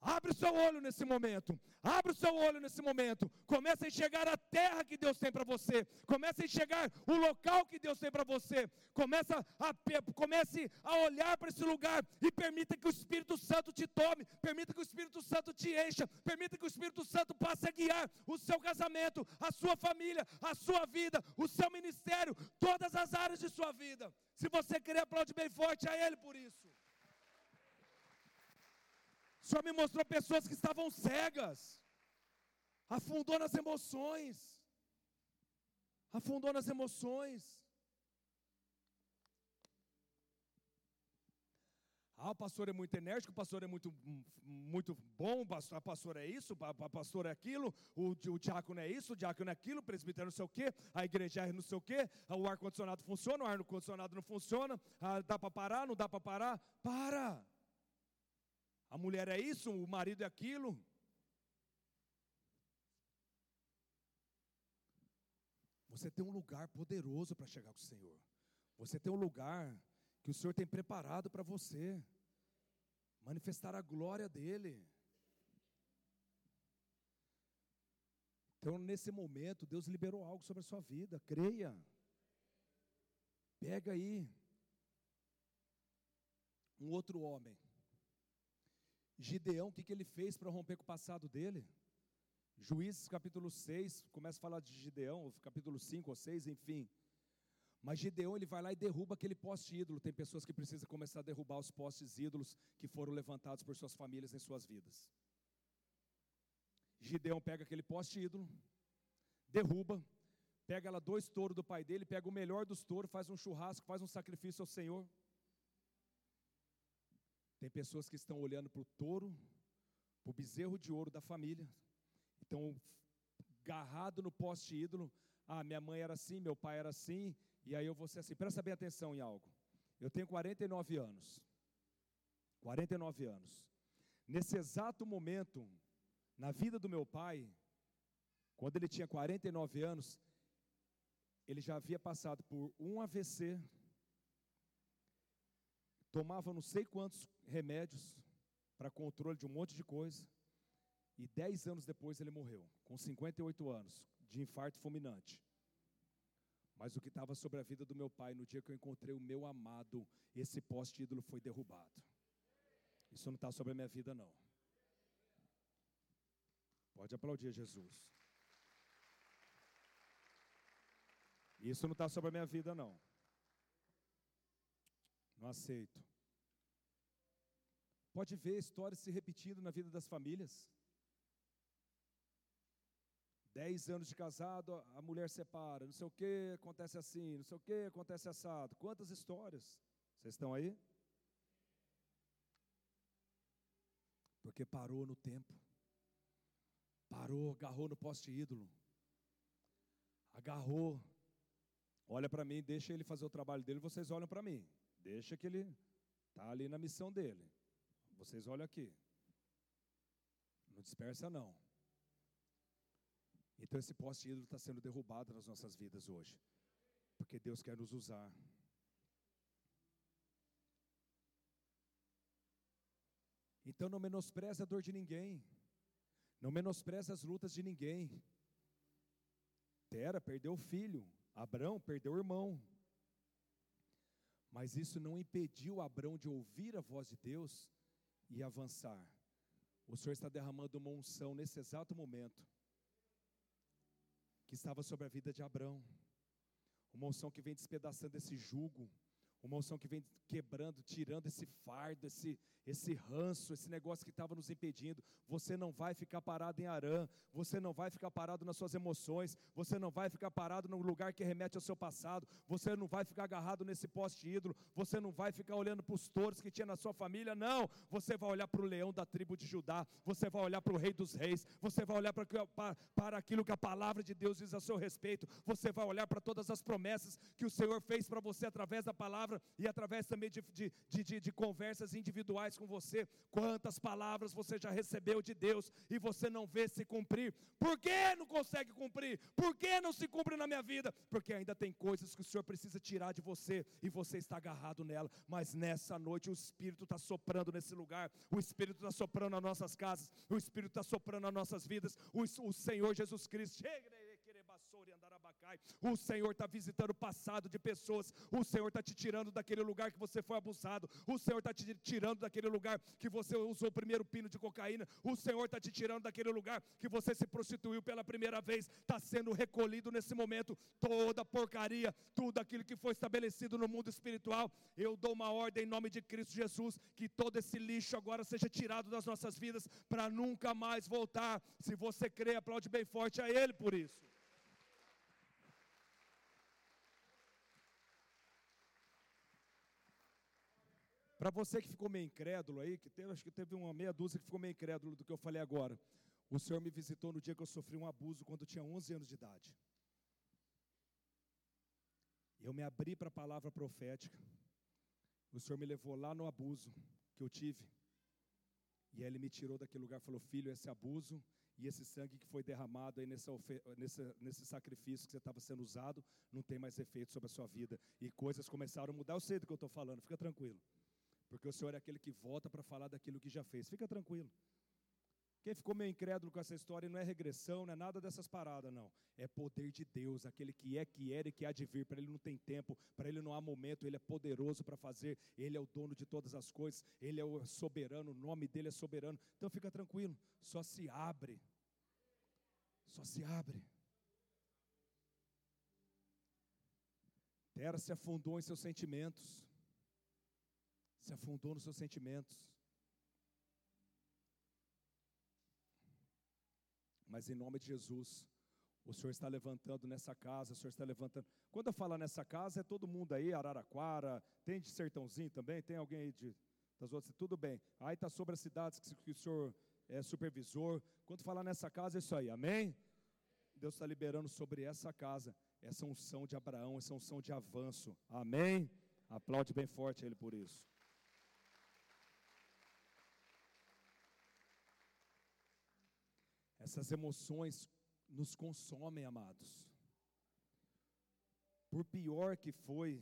Abre o seu olho nesse momento. Abre o seu olho nesse momento. Comece a enxergar a terra que Deus tem para você. Comece a enxergar o local que Deus tem para você. Comece a, comece a olhar para esse lugar e permita que o Espírito Santo te tome. Permita que o Espírito Santo te encha. Permita que o Espírito Santo passe a guiar o seu casamento, a sua família, a sua vida, o seu ministério, todas as áreas de sua vida. Se você querer, aplaude bem forte a Ele por isso. O Senhor me mostrou pessoas que estavam cegas, afundou nas emoções, afundou nas emoções. Ah, o pastor é muito enérgico, o pastor é muito, muito bom, a pastor é isso, a pastor é aquilo, o, o diácono é isso, o diácono é aquilo, o presbítero é não sei o quê, a igreja é não sei o quê, o ar-condicionado funciona, o ar-condicionado não funciona, ah, dá para parar, não dá para parar, para! A mulher é isso, o marido é aquilo. Você tem um lugar poderoso para chegar com o Senhor. Você tem um lugar que o Senhor tem preparado para você manifestar a glória dele. Então, nesse momento, Deus liberou algo sobre a sua vida. Creia. Pega aí. Um outro homem. Gideão, o que, que ele fez para romper com o passado dele? Juízes capítulo 6, começa a falar de Gideão, capítulo 5 ou 6, enfim. Mas Gideão ele vai lá e derruba aquele poste ídolo. Tem pessoas que precisam começar a derrubar os postes ídolos que foram levantados por suas famílias em suas vidas. Gideão pega aquele poste ídolo, derruba, pega lá dois touros do pai dele, pega o melhor dos touros, faz um churrasco, faz um sacrifício ao Senhor. Tem pessoas que estão olhando para o touro, para o bezerro de ouro da família, estão agarrado no poste ídolo. Ah, minha mãe era assim, meu pai era assim, e aí eu vou ser assim. Presta bem atenção em algo. Eu tenho 49 anos. 49 anos. Nesse exato momento, na vida do meu pai, quando ele tinha 49 anos, ele já havia passado por um AVC, tomava não sei quantos remédios para controle de um monte de coisa, e dez anos depois ele morreu, com 58 anos, de infarto fulminante. Mas o que estava sobre a vida do meu pai, no dia que eu encontrei o meu amado, esse poste ídolo foi derrubado. Isso não está sobre a minha vida, não. Pode aplaudir Jesus. Isso não está sobre a minha vida, não. Não aceito. Pode ver histórias se repetindo na vida das famílias. Dez anos de casado, a mulher separa, não sei o que, acontece assim, não sei o que, acontece assado. Quantas histórias? Vocês estão aí? Porque parou no tempo. Parou, agarrou no poste ídolo. Agarrou. Olha para mim, deixa ele fazer o trabalho dele, vocês olham para mim. Deixa que ele está ali na missão dele. Vocês olham aqui. Não dispersa, não. Então esse poste ídolo está sendo derrubado nas nossas vidas hoje. Porque Deus quer nos usar. Então não menospreze a dor de ninguém. Não menospreze as lutas de ninguém. Tera perdeu o filho. Abrão perdeu o irmão. Mas isso não impediu Abrão de ouvir a voz de Deus e avançar. O Senhor está derramando uma unção nesse exato momento que estava sobre a vida de Abrão. Uma unção que vem despedaçando esse jugo, uma unção que vem quebrando, tirando esse fardo, esse, esse ranço, esse negócio que estava nos impedindo. Você não vai ficar parado em Arã, você não vai ficar parado nas suas emoções, você não vai ficar parado num lugar que remete ao seu passado, você não vai ficar agarrado nesse poste ídolo, você não vai ficar olhando para os touros que tinha na sua família, não. Você vai olhar para o leão da tribo de Judá, você vai olhar para o rei dos reis, você vai olhar para aquilo que a palavra de Deus diz a seu respeito, você vai olhar para todas as promessas que o Senhor fez para você através da palavra e através também de, de, de, de conversas individuais com você, quantas palavras você já recebeu de Deus e você não vê se cumprir. Por que não consegue cumprir? Por que não se cumpre na minha vida? Porque ainda tem coisas que o Senhor precisa tirar de você e você está agarrado nela. Mas nessa noite o Espírito está soprando nesse lugar, o Espírito está soprando nas nossas casas, o Espírito está soprando nas nossas vidas. O, o Senhor Jesus Cristo chega. O Senhor está visitando o passado de pessoas. O Senhor está te tirando daquele lugar que você foi abusado. O Senhor está te tirando daquele lugar que você usou o primeiro pino de cocaína. O Senhor está te tirando daquele lugar que você se prostituiu pela primeira vez. Está sendo recolhido nesse momento toda porcaria, tudo aquilo que foi estabelecido no mundo espiritual. Eu dou uma ordem em nome de Cristo Jesus que todo esse lixo agora seja tirado das nossas vidas para nunca mais voltar. Se você crê, aplaude bem forte a Ele por isso. Para você que ficou meio incrédulo aí, que teve, acho que teve uma meia dúzia que ficou meio incrédulo do que eu falei agora. O Senhor me visitou no dia que eu sofri um abuso quando eu tinha 11 anos de idade. Eu me abri para a palavra profética. O Senhor me levou lá no abuso que eu tive. E ele me tirou daquele lugar falou: Filho, esse abuso e esse sangue que foi derramado aí nessa, nesse sacrifício que você estava sendo usado, não tem mais efeito sobre a sua vida. E coisas começaram a mudar. Eu sei do que eu estou falando, fica tranquilo. Porque o Senhor é aquele que volta para falar daquilo que já fez. Fica tranquilo. Quem ficou meio incrédulo com essa história não é regressão, não é nada dessas paradas, não. É poder de Deus, aquele que é, que era e que há de vir. Para Ele não tem tempo, para Ele não há momento, Ele é poderoso para fazer, Ele é o dono de todas as coisas, Ele é o soberano, o nome dEle é soberano. Então fica tranquilo, só se abre. Só se abre. Terra se afundou em seus sentimentos se afundou nos seus sentimentos. Mas em nome de Jesus, o Senhor está levantando nessa casa, o Senhor está levantando. Quando eu falo nessa casa, é todo mundo aí, Araraquara, tem de Sertãozinho também, tem alguém aí de, das outras, tudo bem. Aí está sobre as cidades que, que o Senhor é supervisor. Quando falar nessa casa, é isso aí, amém? Deus está liberando sobre essa casa essa unção de Abraão, essa unção de avanço, amém? Aplaude bem forte ele por isso. Essas emoções nos consomem, amados. Por pior que foi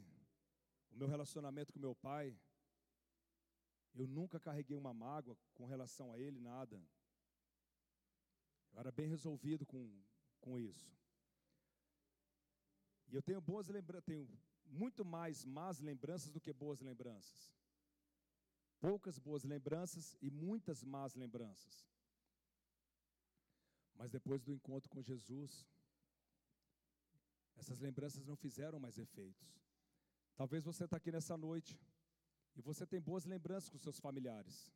o meu relacionamento com meu pai, eu nunca carreguei uma mágoa com relação a ele, nada. Eu era bem resolvido com, com isso. E eu tenho boas lembranças, tenho muito mais más lembranças do que boas lembranças. Poucas boas lembranças e muitas más lembranças. Mas depois do encontro com Jesus, essas lembranças não fizeram mais efeitos. Talvez você está aqui nessa noite e você tem boas lembranças com seus familiares.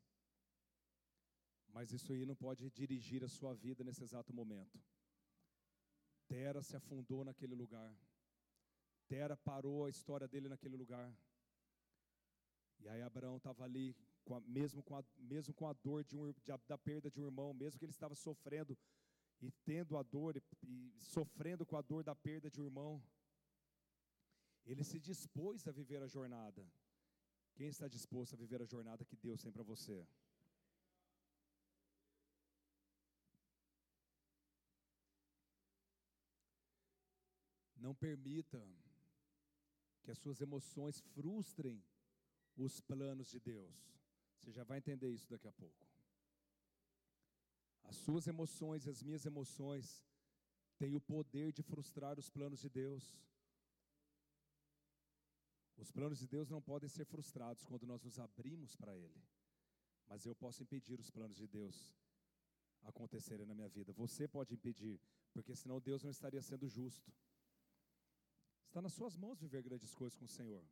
Mas isso aí não pode dirigir a sua vida nesse exato momento. Tera se afundou naquele lugar. Tera parou a história dele naquele lugar. E aí Abraão estava ali, com a, mesmo, com a, mesmo com a dor de um, de, da perda de um irmão, mesmo que ele estava sofrendo e tendo a dor e, e sofrendo com a dor da perda de um irmão, ele se dispôs a viver a jornada. Quem está disposto a viver a jornada que Deus tem para você? Não permita que as suas emoções frustrem os planos de Deus. Você já vai entender isso daqui a pouco. As suas emoções e as minhas emoções têm o poder de frustrar os planos de Deus. Os planos de Deus não podem ser frustrados quando nós nos abrimos para Ele. Mas eu posso impedir os planos de Deus acontecerem na minha vida. Você pode impedir, porque senão Deus não estaria sendo justo. Está nas suas mãos viver grandes coisas com o Senhor.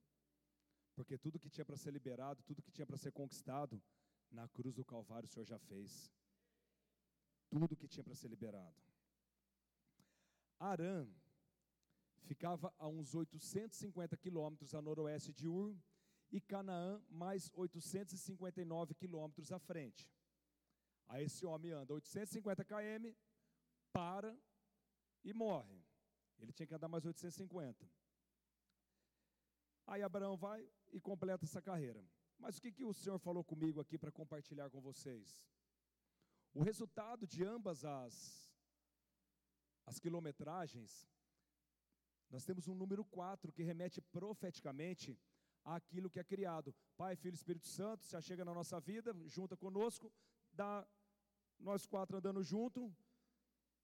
Porque tudo que tinha para ser liberado, tudo que tinha para ser conquistado, na cruz do Calvário o Senhor já fez. Tudo que tinha para ser liberado. Arã ficava a uns 850 quilômetros a noroeste de Ur, e Canaã mais 859 quilômetros à frente. Aí esse homem anda 850 km, para e morre. Ele tinha que andar mais 850. Aí Abraão vai e completa essa carreira. Mas o que, que o Senhor falou comigo aqui para compartilhar com vocês? O resultado de ambas as, as quilometragens, nós temos um número 4 que remete profeticamente àquilo que é criado. Pai, Filho e Espírito Santo, já chega na nossa vida, junta conosco, dá nós quatro andando junto,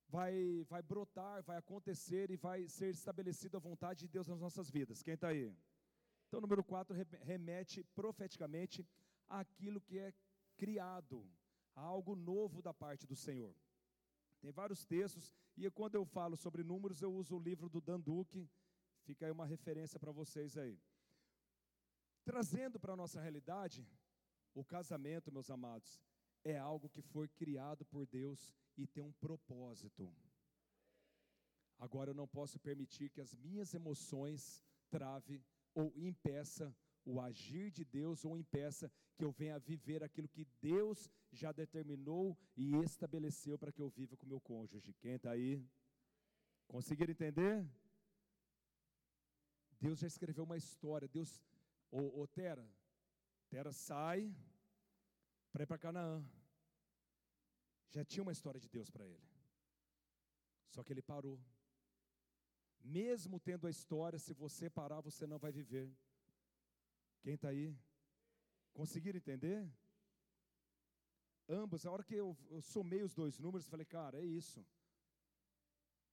vai, vai brotar, vai acontecer e vai ser estabelecida a vontade de Deus nas nossas vidas. Quem está aí? Então, o número 4 remete profeticamente àquilo que é criado, a algo novo da parte do Senhor. Tem vários textos, e quando eu falo sobre números, eu uso o livro do Dan Duque, fica aí uma referência para vocês aí. Trazendo para a nossa realidade, o casamento, meus amados, é algo que foi criado por Deus e tem um propósito. Agora eu não posso permitir que as minhas emoções trave ou impeça o agir de Deus ou impeça que eu venha viver aquilo que Deus já determinou e estabeleceu para que eu viva com meu cônjuge. Quem está aí? Conseguiram entender? Deus já escreveu uma história. Deus, ô, ô Tera, Tera sai para ir para Canaã. Já tinha uma história de Deus para ele. Só que ele parou. Mesmo tendo a história, se você parar, você não vai viver. Quem está aí? Conseguiram entender? Ambos, a hora que eu, eu somei os dois números, falei, cara, é isso.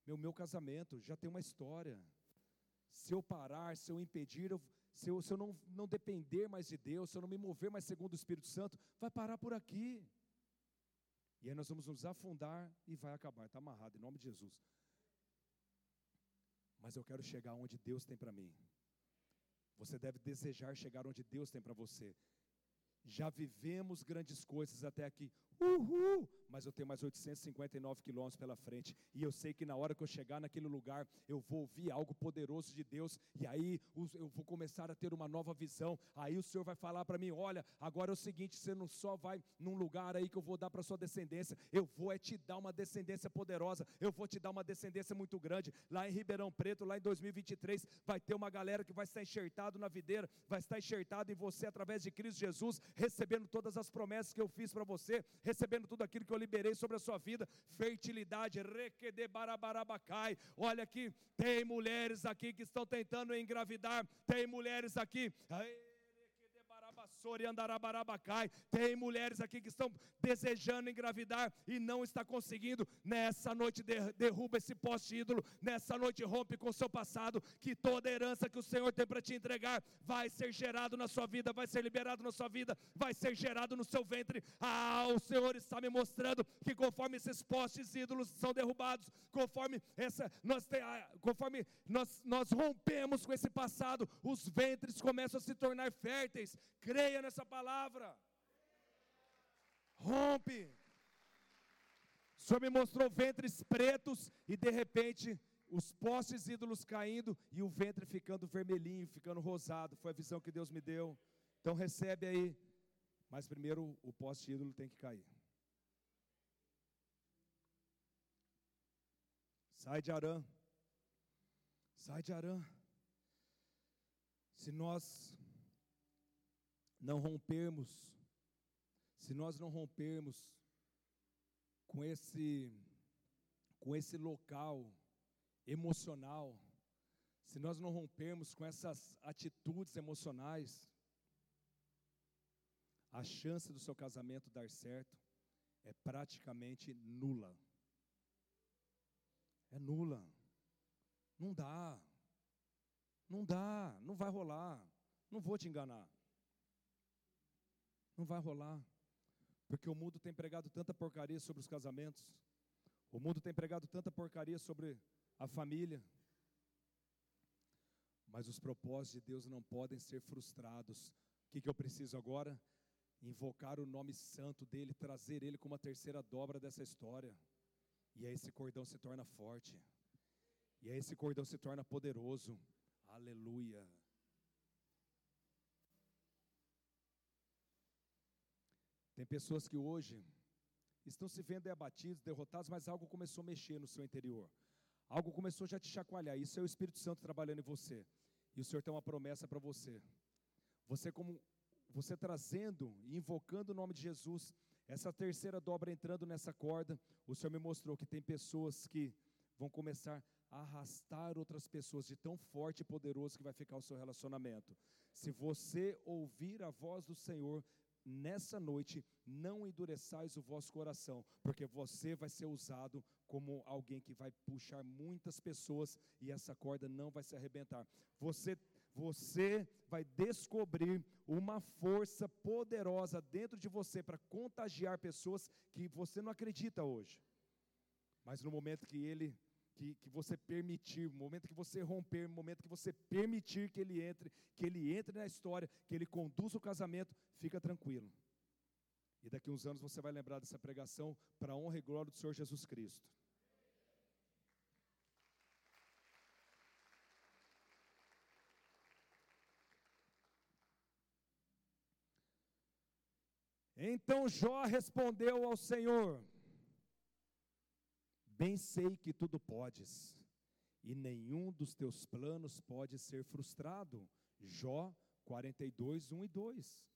Meu, meu casamento já tem uma história. Se eu parar, se eu impedir, eu, se eu, se eu não, não depender mais de Deus, se eu não me mover mais segundo o Espírito Santo, vai parar por aqui. E aí nós vamos nos afundar e vai acabar. Está amarrado, em nome de Jesus mas eu quero chegar onde Deus tem para mim. Você deve desejar chegar onde Deus tem para você. Já vivemos grandes coisas até aqui. Uhul! Mas eu tenho mais 859 quilômetros pela frente. E eu sei que na hora que eu chegar naquele lugar, eu vou ouvir algo poderoso de Deus. E aí eu vou começar a ter uma nova visão. Aí o Senhor vai falar para mim: olha, agora é o seguinte: você não só vai num lugar aí que eu vou dar para sua descendência, eu vou é te dar uma descendência poderosa. Eu vou te dar uma descendência muito grande. Lá em Ribeirão Preto, lá em 2023, vai ter uma galera que vai estar enxertado na videira, vai estar enxertado em você através de Cristo Jesus, recebendo todas as promessas que eu fiz para você recebendo tudo aquilo que eu liberei sobre a sua vida, fertilidade, requede barabarabacai. Olha aqui, tem mulheres aqui que estão tentando engravidar, tem mulheres aqui. Tem mulheres aqui que estão desejando engravidar e não está conseguindo. Nessa noite derruba esse poste ídolo. Nessa noite rompe com o seu passado. Que toda herança que o Senhor tem para te entregar vai ser gerado na sua vida, vai ser liberado na sua vida, vai ser gerado no seu ventre. Ah, o Senhor está me mostrando que conforme esses postes ídolos são derrubados, conforme essa nós tem, ah, conforme nós, nós rompemos com esse passado, os ventres começam a se tornar férteis. Creia nessa palavra. Rompe. O Senhor me mostrou ventres pretos e de repente os postes ídolos caindo e o ventre ficando vermelhinho, ficando rosado. Foi a visão que Deus me deu. Então recebe aí. Mas primeiro o poste ídolo tem que cair. Sai de Arã. Sai de Arã. Se nós não rompermos, se nós não rompermos com esse com esse local emocional, se nós não rompermos com essas atitudes emocionais, a chance do seu casamento dar certo é praticamente nula. É nula. Não dá. Não dá, não vai rolar. Não vou te enganar. Não vai rolar. Porque o mundo tem pregado tanta porcaria sobre os casamentos. O mundo tem pregado tanta porcaria sobre a família. Mas os propósitos de Deus não podem ser frustrados. O que, que eu preciso agora? Invocar o nome santo dele, trazer ele como a terceira dobra dessa história. E aí esse cordão se torna forte. E aí esse cordão se torna poderoso. Aleluia. Tem pessoas que hoje estão se vendo abatidos, derrotados, mas algo começou a mexer no seu interior. Algo começou já a te chacoalhar. Isso é o Espírito Santo trabalhando em você. E o Senhor tem uma promessa para você. Você como você trazendo e invocando o nome de Jesus, essa terceira dobra entrando nessa corda, o Senhor me mostrou que tem pessoas que vão começar a arrastar outras pessoas de tão forte e poderoso que vai ficar o seu relacionamento. Se você ouvir a voz do Senhor, nessa noite, não endureçais o vosso coração, porque você vai ser usado como alguém que vai puxar muitas pessoas e essa corda não vai se arrebentar. Você você vai descobrir uma força poderosa dentro de você para contagiar pessoas que você não acredita hoje. Mas no momento que ele que, que você permitir, no momento que você romper, no momento que você permitir que ele entre, que ele entre na história, que ele conduza o casamento, fica tranquilo. E daqui uns anos você vai lembrar dessa pregação para a honra e glória do Senhor Jesus Cristo. Então Jó respondeu ao Senhor: Bem sei que tudo podes, e nenhum dos teus planos pode ser frustrado. Jó 42, 1 e 2.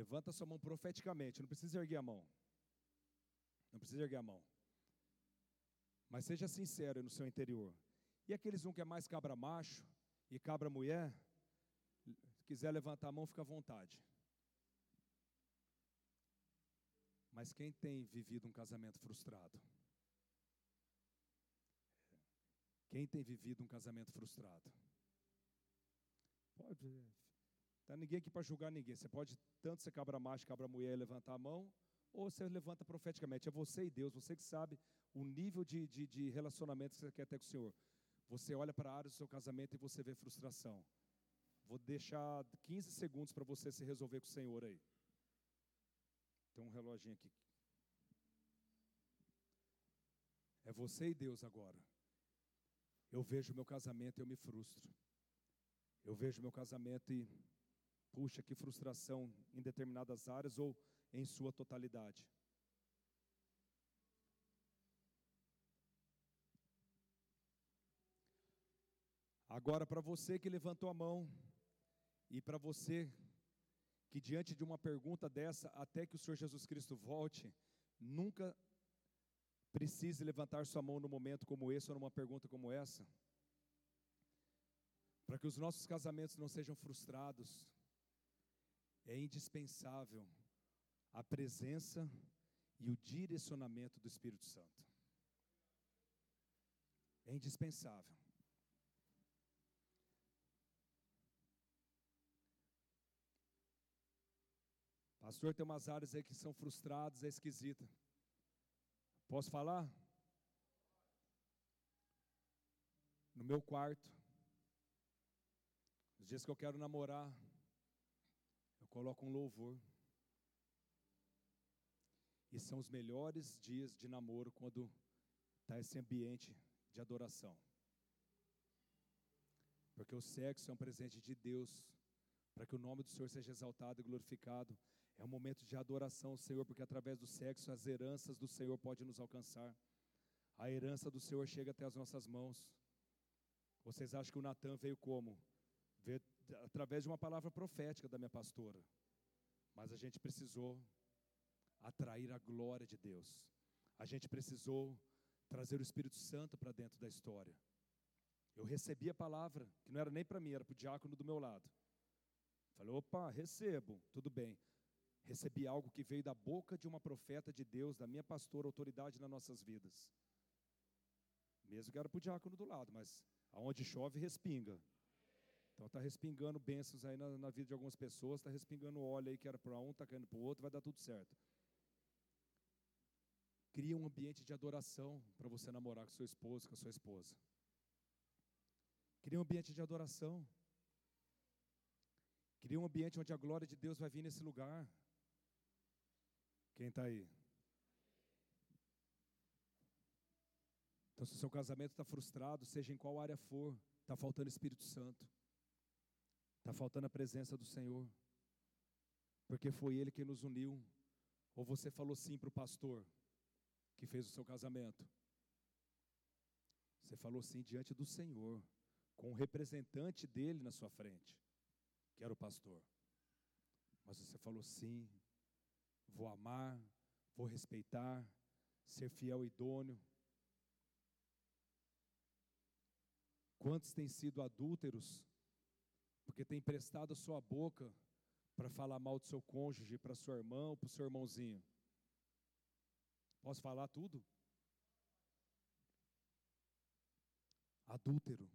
Levanta sua mão profeticamente, não precisa erguer a mão. Não precisa erguer a mão. Mas seja sincero no seu interior. E aqueles um que é mais cabra macho e cabra mulher, quiser levantar a mão, fica à vontade. Mas quem tem vivido um casamento frustrado? Quem tem vivido um casamento frustrado? Pode. Tá ninguém aqui para julgar ninguém. Você pode tanto ser cabra macho, cabra mulher, levantar a mão, ou você levanta profeticamente. É você e Deus, você que sabe o nível de, de, de relacionamento que você quer ter com o Senhor. Você olha para a área do seu casamento e você vê frustração. Vou deixar 15 segundos para você se resolver com o Senhor aí. Tem um reloginho aqui. É você e Deus agora. Eu vejo meu casamento e eu me frustro. Eu vejo meu casamento e, puxa, que frustração em determinadas áreas ou em sua totalidade. Agora, para você que levantou a mão, e para você que diante de uma pergunta dessa, até que o Senhor Jesus Cristo volte, nunca precise levantar sua mão num momento como esse ou numa pergunta como essa, para que os nossos casamentos não sejam frustrados, é indispensável a presença e o direcionamento do Espírito Santo. É indispensável. Pastor, tem umas áreas aí que são frustradas, é esquisita. Posso falar? No meu quarto, os dias que eu quero namorar, coloco um louvor. E são os melhores dias de namoro quando está esse ambiente de adoração. Porque o sexo é um presente de Deus, para que o nome do Senhor seja exaltado e glorificado. É um momento de adoração ao Senhor, porque através do sexo as heranças do Senhor podem nos alcançar. A herança do Senhor chega até as nossas mãos. Vocês acham que o Natan veio como? Veio através de uma palavra profética da minha pastora. Mas a gente precisou atrair a glória de Deus. A gente precisou trazer o Espírito Santo para dentro da história. Eu recebi a palavra, que não era nem para mim, era para o diácono do meu lado. Falei, opa, recebo, tudo bem. Recebi algo que veio da boca de uma profeta de Deus, da minha pastora, autoridade nas nossas vidas. Mesmo que era para o diácono do lado, mas aonde chove, respinga. Então está respingando bênçãos aí na, na, vida de algumas pessoas, está respingando óleo aí que era para um, está caindo para o outro, vai dar tudo certo. Cria um ambiente de adoração para você namorar com seu esposo, com a sua esposa. Cria um ambiente de adoração. Cria um ambiente onde a glória de Deus vai vir nesse lugar. Quem está aí? Então, se o seu casamento está frustrado, seja em qual área for, está faltando Espírito Santo, está faltando a presença do Senhor, porque foi Ele que nos uniu. Ou você falou sim para o pastor que fez o seu casamento. Você falou sim diante do Senhor, com o representante dele na sua frente, que era o pastor. Mas você falou sim vou amar, vou respeitar, ser fiel e idôneo. Quantos têm sido adúlteros porque têm emprestado a sua boca para falar mal do seu cônjuge, para sua irmã ou para o seu irmãozinho? Posso falar tudo? Adúltero.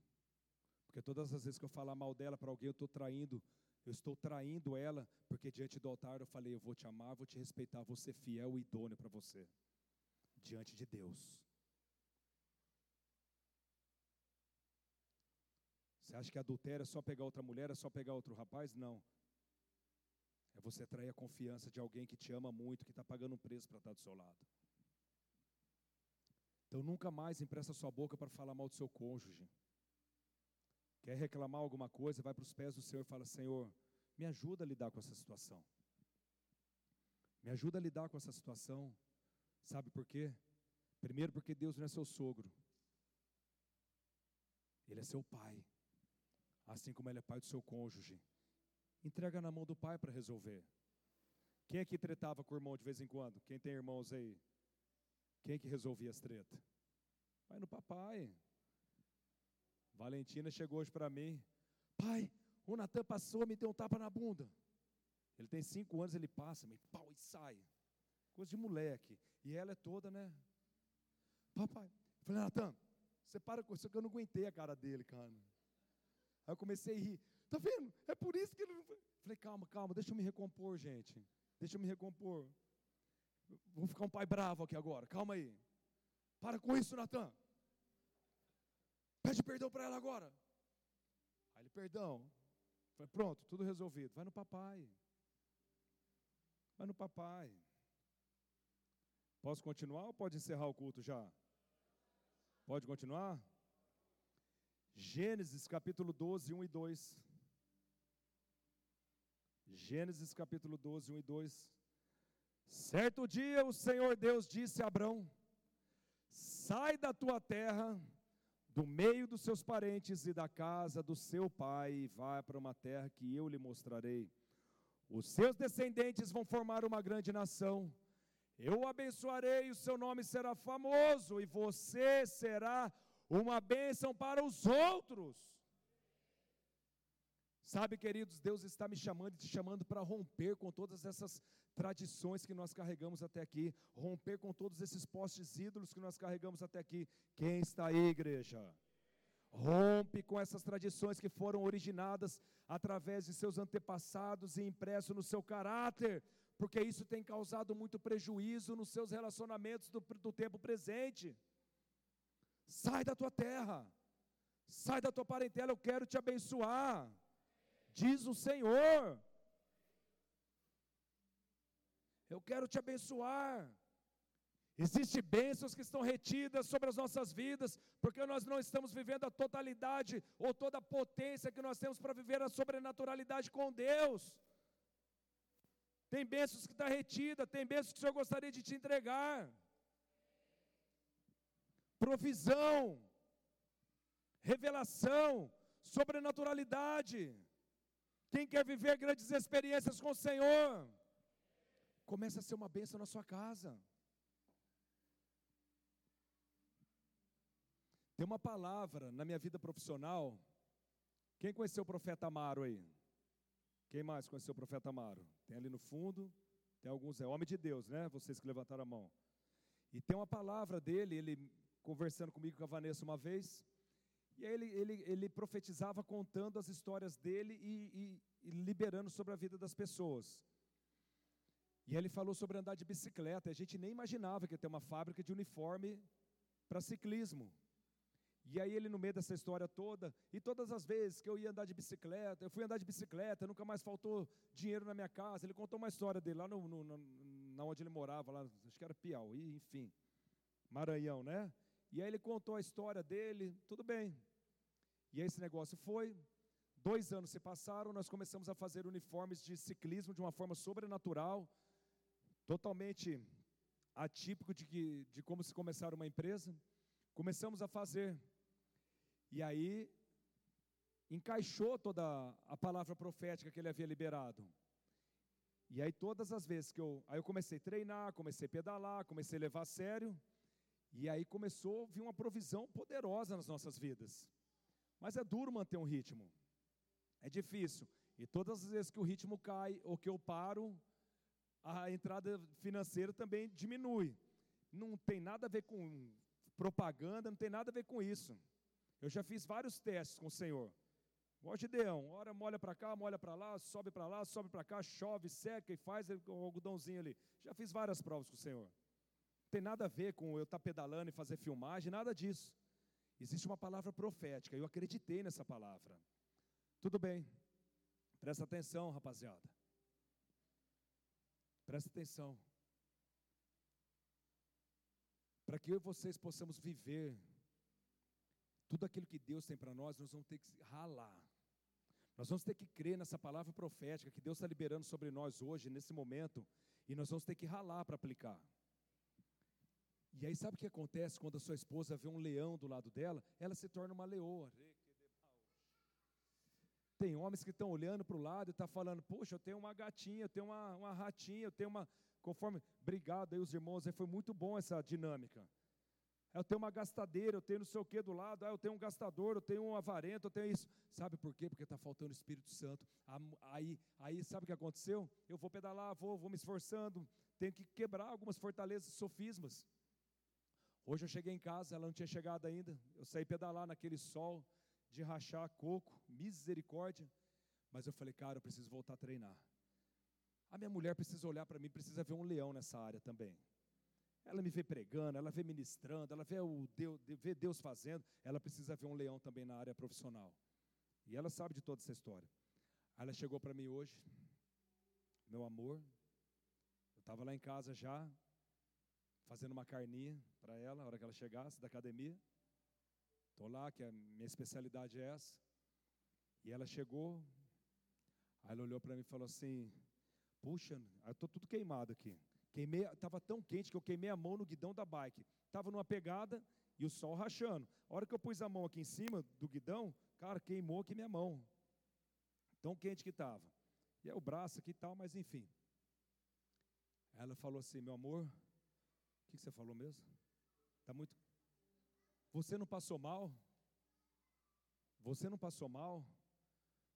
Porque todas as vezes que eu falar mal dela para alguém, eu estou traindo eu estou traindo ela, porque diante do altar eu falei: Eu vou te amar, vou te respeitar, vou ser fiel e idôneo para você, diante de Deus. Você acha que adultério é só pegar outra mulher, é só pegar outro rapaz? Não. É você trair a confiança de alguém que te ama muito, que está pagando um preço para estar do seu lado. Então nunca mais empresta sua boca para falar mal do seu cônjuge. Quer reclamar alguma coisa, vai para os pés do Senhor e fala: Senhor, me ajuda a lidar com essa situação. Me ajuda a lidar com essa situação. Sabe por quê? Primeiro, porque Deus não é seu sogro, Ele é seu pai, assim como Ele é pai do seu cônjuge. Entrega na mão do pai para resolver. Quem é que tretava com o irmão de vez em quando? Quem tem irmãos aí? Quem é que resolvia as tretas? Vai no papai. Valentina chegou hoje para mim. Pai, o Natan passou, me deu um tapa na bunda. Ele tem cinco anos, ele passa, me pau e sai. Coisa de moleque. E ela é toda, né? Papai, eu falei, Natan, você para com isso que eu não aguentei a cara dele, cara. Aí eu comecei a rir. Tá vendo? É por isso que ele não. Falei, calma, calma, deixa eu me recompor, gente. Deixa eu me recompor. Vou ficar um pai bravo aqui agora. Calma aí. Para com isso, Natan. Pede perdão para ela agora. Aí ele, perdão. Foi pronto, tudo resolvido. Vai no papai. Vai no papai. Posso continuar ou pode encerrar o culto já? Pode continuar? Gênesis capítulo 12, 1 e 2. Gênesis capítulo 12, 1 e 2. Certo dia o Senhor Deus disse a Abrão: Sai da tua terra do meio dos seus parentes e da casa do seu pai, e vá para uma terra que eu lhe mostrarei. Os seus descendentes vão formar uma grande nação. Eu o abençoarei, o seu nome será famoso, e você será uma bênção para os outros. Sabe, queridos, Deus está me chamando e te chamando para romper com todas essas tradições que nós carregamos até aqui, romper com todos esses postes ídolos que nós carregamos até aqui. Quem está aí, igreja? Rompe com essas tradições que foram originadas através de seus antepassados e impresso no seu caráter, porque isso tem causado muito prejuízo nos seus relacionamentos do, do tempo presente. Sai da tua terra, sai da tua parentela, eu quero te abençoar diz o Senhor. Eu quero te abençoar. Existem bênçãos que estão retidas sobre as nossas vidas, porque nós não estamos vivendo a totalidade ou toda a potência que nós temos para viver a sobrenaturalidade com Deus. Tem bênçãos que está retida, tem bênçãos que o Senhor gostaria de te entregar. Provisão, revelação, sobrenaturalidade. Quem quer viver grandes experiências com o Senhor, começa a ser uma bênção na sua casa. Tem uma palavra na minha vida profissional. Quem conheceu o profeta Amaro aí? Quem mais conheceu o profeta Amaro? Tem ali no fundo, tem alguns, é homem de Deus, né? Vocês que levantaram a mão. E tem uma palavra dele, ele conversando comigo com a Vanessa uma vez, e aí ele, ele, ele profetizava contando as histórias dele e, e, e liberando sobre a vida das pessoas. E ele falou sobre andar de bicicleta. A gente nem imaginava que ia ter uma fábrica de uniforme para ciclismo. E aí ele no meio dessa história toda, e todas as vezes que eu ia andar de bicicleta, eu fui andar de bicicleta, nunca mais faltou dinheiro na minha casa. Ele contou uma história dele lá no, no, no na onde ele morava, lá, acho que era Piauí, enfim, Maranhão, né? E aí ele contou a história dele, tudo bem. E aí esse negócio foi, dois anos se passaram, nós começamos a fazer uniformes de ciclismo de uma forma sobrenatural, totalmente atípico de, que, de como se começar uma empresa. Começamos a fazer. E aí encaixou toda a palavra profética que ele havia liberado. E aí todas as vezes que eu, aí eu comecei a treinar, comecei a pedalar, comecei a levar a sério, e aí começou a vir uma provisão poderosa nas nossas vidas. Mas é duro manter um ritmo. É difícil. E todas as vezes que o ritmo cai ou que eu paro, a entrada financeira também diminui. Não tem nada a ver com propaganda, não tem nada a ver com isso. Eu já fiz vários testes com o Senhor. Igual Gideão, hora molha para cá, molha para lá, sobe para lá, sobe para cá, chove, seca e faz o algodãozinho ali. Já fiz várias provas com o Senhor. Tem nada a ver com eu estar pedalando e fazer filmagem, nada disso. Existe uma palavra profética, eu acreditei nessa palavra. Tudo bem, presta atenção, rapaziada. Presta atenção. Para que eu e vocês possamos viver tudo aquilo que Deus tem para nós, nós vamos ter que ralar. Nós vamos ter que crer nessa palavra profética que Deus está liberando sobre nós hoje, nesse momento, e nós vamos ter que ralar para aplicar. E aí sabe o que acontece quando a sua esposa vê um leão do lado dela? Ela se torna uma leoa. Tem homens que estão olhando para o lado e estão tá falando, poxa, eu tenho uma gatinha, eu tenho uma, uma ratinha, eu tenho uma. Conforme. Obrigado aí, os irmãos, aí foi muito bom essa dinâmica. Eu tenho uma gastadeira, eu tenho não sei o que do lado, ah, eu tenho um gastador, eu tenho um avarento, eu tenho isso. Sabe por quê? Porque está faltando o Espírito Santo. Aí, aí sabe o que aconteceu? Eu vou pedalar, vou, vou me esforçando, tenho que quebrar algumas fortalezas sofismas. Hoje eu cheguei em casa, ela não tinha chegado ainda. Eu saí pedalar naquele sol de rachar coco, misericórdia. Mas eu falei, cara, eu preciso voltar a treinar. A minha mulher precisa olhar para mim, precisa ver um leão nessa área também. Ela me vê pregando, ela vê ministrando, ela vê, o Deus, vê Deus fazendo, ela precisa ver um leão também na área profissional. E ela sabe de toda essa história. Aí ela chegou para mim hoje, meu amor, eu estava lá em casa já, fazendo uma carninha para ela, na hora que ela chegasse da academia. Estou lá, que a minha especialidade é essa. E ela chegou, aí ela olhou para mim e falou assim: Puxa, eu estou tudo queimado aqui. Queimei, estava tão quente que eu queimei a mão no guidão da bike. Estava numa pegada e o sol rachando. A hora que eu pus a mão aqui em cima do guidão, cara, queimou aqui minha mão. Tão quente que estava. E é o braço aqui e tal, mas enfim. Ela falou assim: Meu amor, O que você falou mesmo? Está muito. Você não passou mal? Você não passou mal?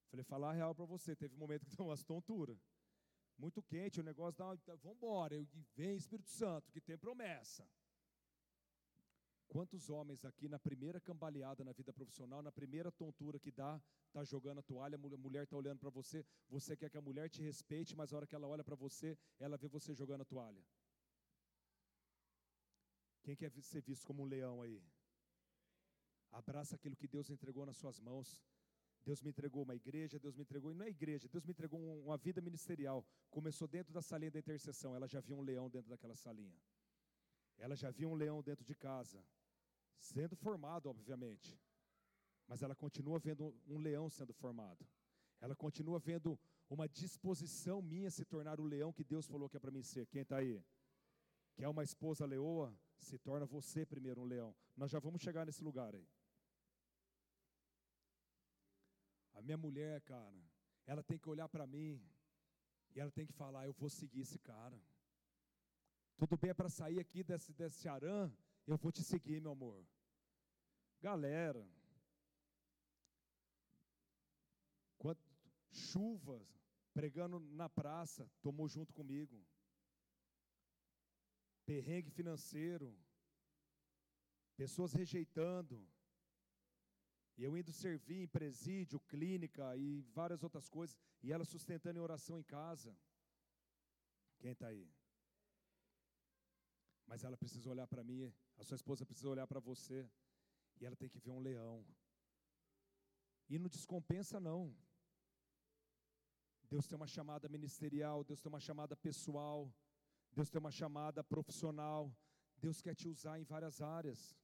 Falei, falar a real para você. Teve um momento que deu umas tonturas. Muito quente, o negócio dá. Vamos embora. Vem Espírito Santo, que tem promessa. Quantos homens aqui na primeira cambaleada na vida profissional, na primeira tontura que dá, está jogando a toalha, a mulher está olhando para você, você quer que a mulher te respeite, mas a hora que ela olha para você, ela vê você jogando a toalha. Quem quer ser visto como um leão aí? Abraça aquilo que Deus entregou nas suas mãos. Deus me entregou uma igreja, Deus me entregou, e não é igreja, Deus me entregou uma vida ministerial. Começou dentro da salinha da intercessão, ela já viu um leão dentro daquela salinha. Ela já viu um leão dentro de casa sendo formado, obviamente. Mas ela continua vendo um leão sendo formado. Ela continua vendo uma disposição minha se tornar o leão que Deus falou que é para mim ser. Quem está aí? Quer uma esposa leoa? Se torna você primeiro um leão. Nós já vamos chegar nesse lugar aí. A minha mulher, cara, ela tem que olhar para mim e ela tem que falar: eu vou seguir esse cara. Tudo bem é para sair aqui desse, desse arã eu vou te seguir, meu amor. Galera, quanto chuvas pregando na praça, tomou junto comigo. Perrengue financeiro, pessoas rejeitando. E eu indo servir em presídio, clínica e várias outras coisas, e ela sustentando em oração em casa. Quem está aí? Mas ela precisa olhar para mim, a sua esposa precisa olhar para você, e ela tem que ver um leão. E não descompensa, não. Deus tem uma chamada ministerial, Deus tem uma chamada pessoal, Deus tem uma chamada profissional, Deus quer te usar em várias áreas.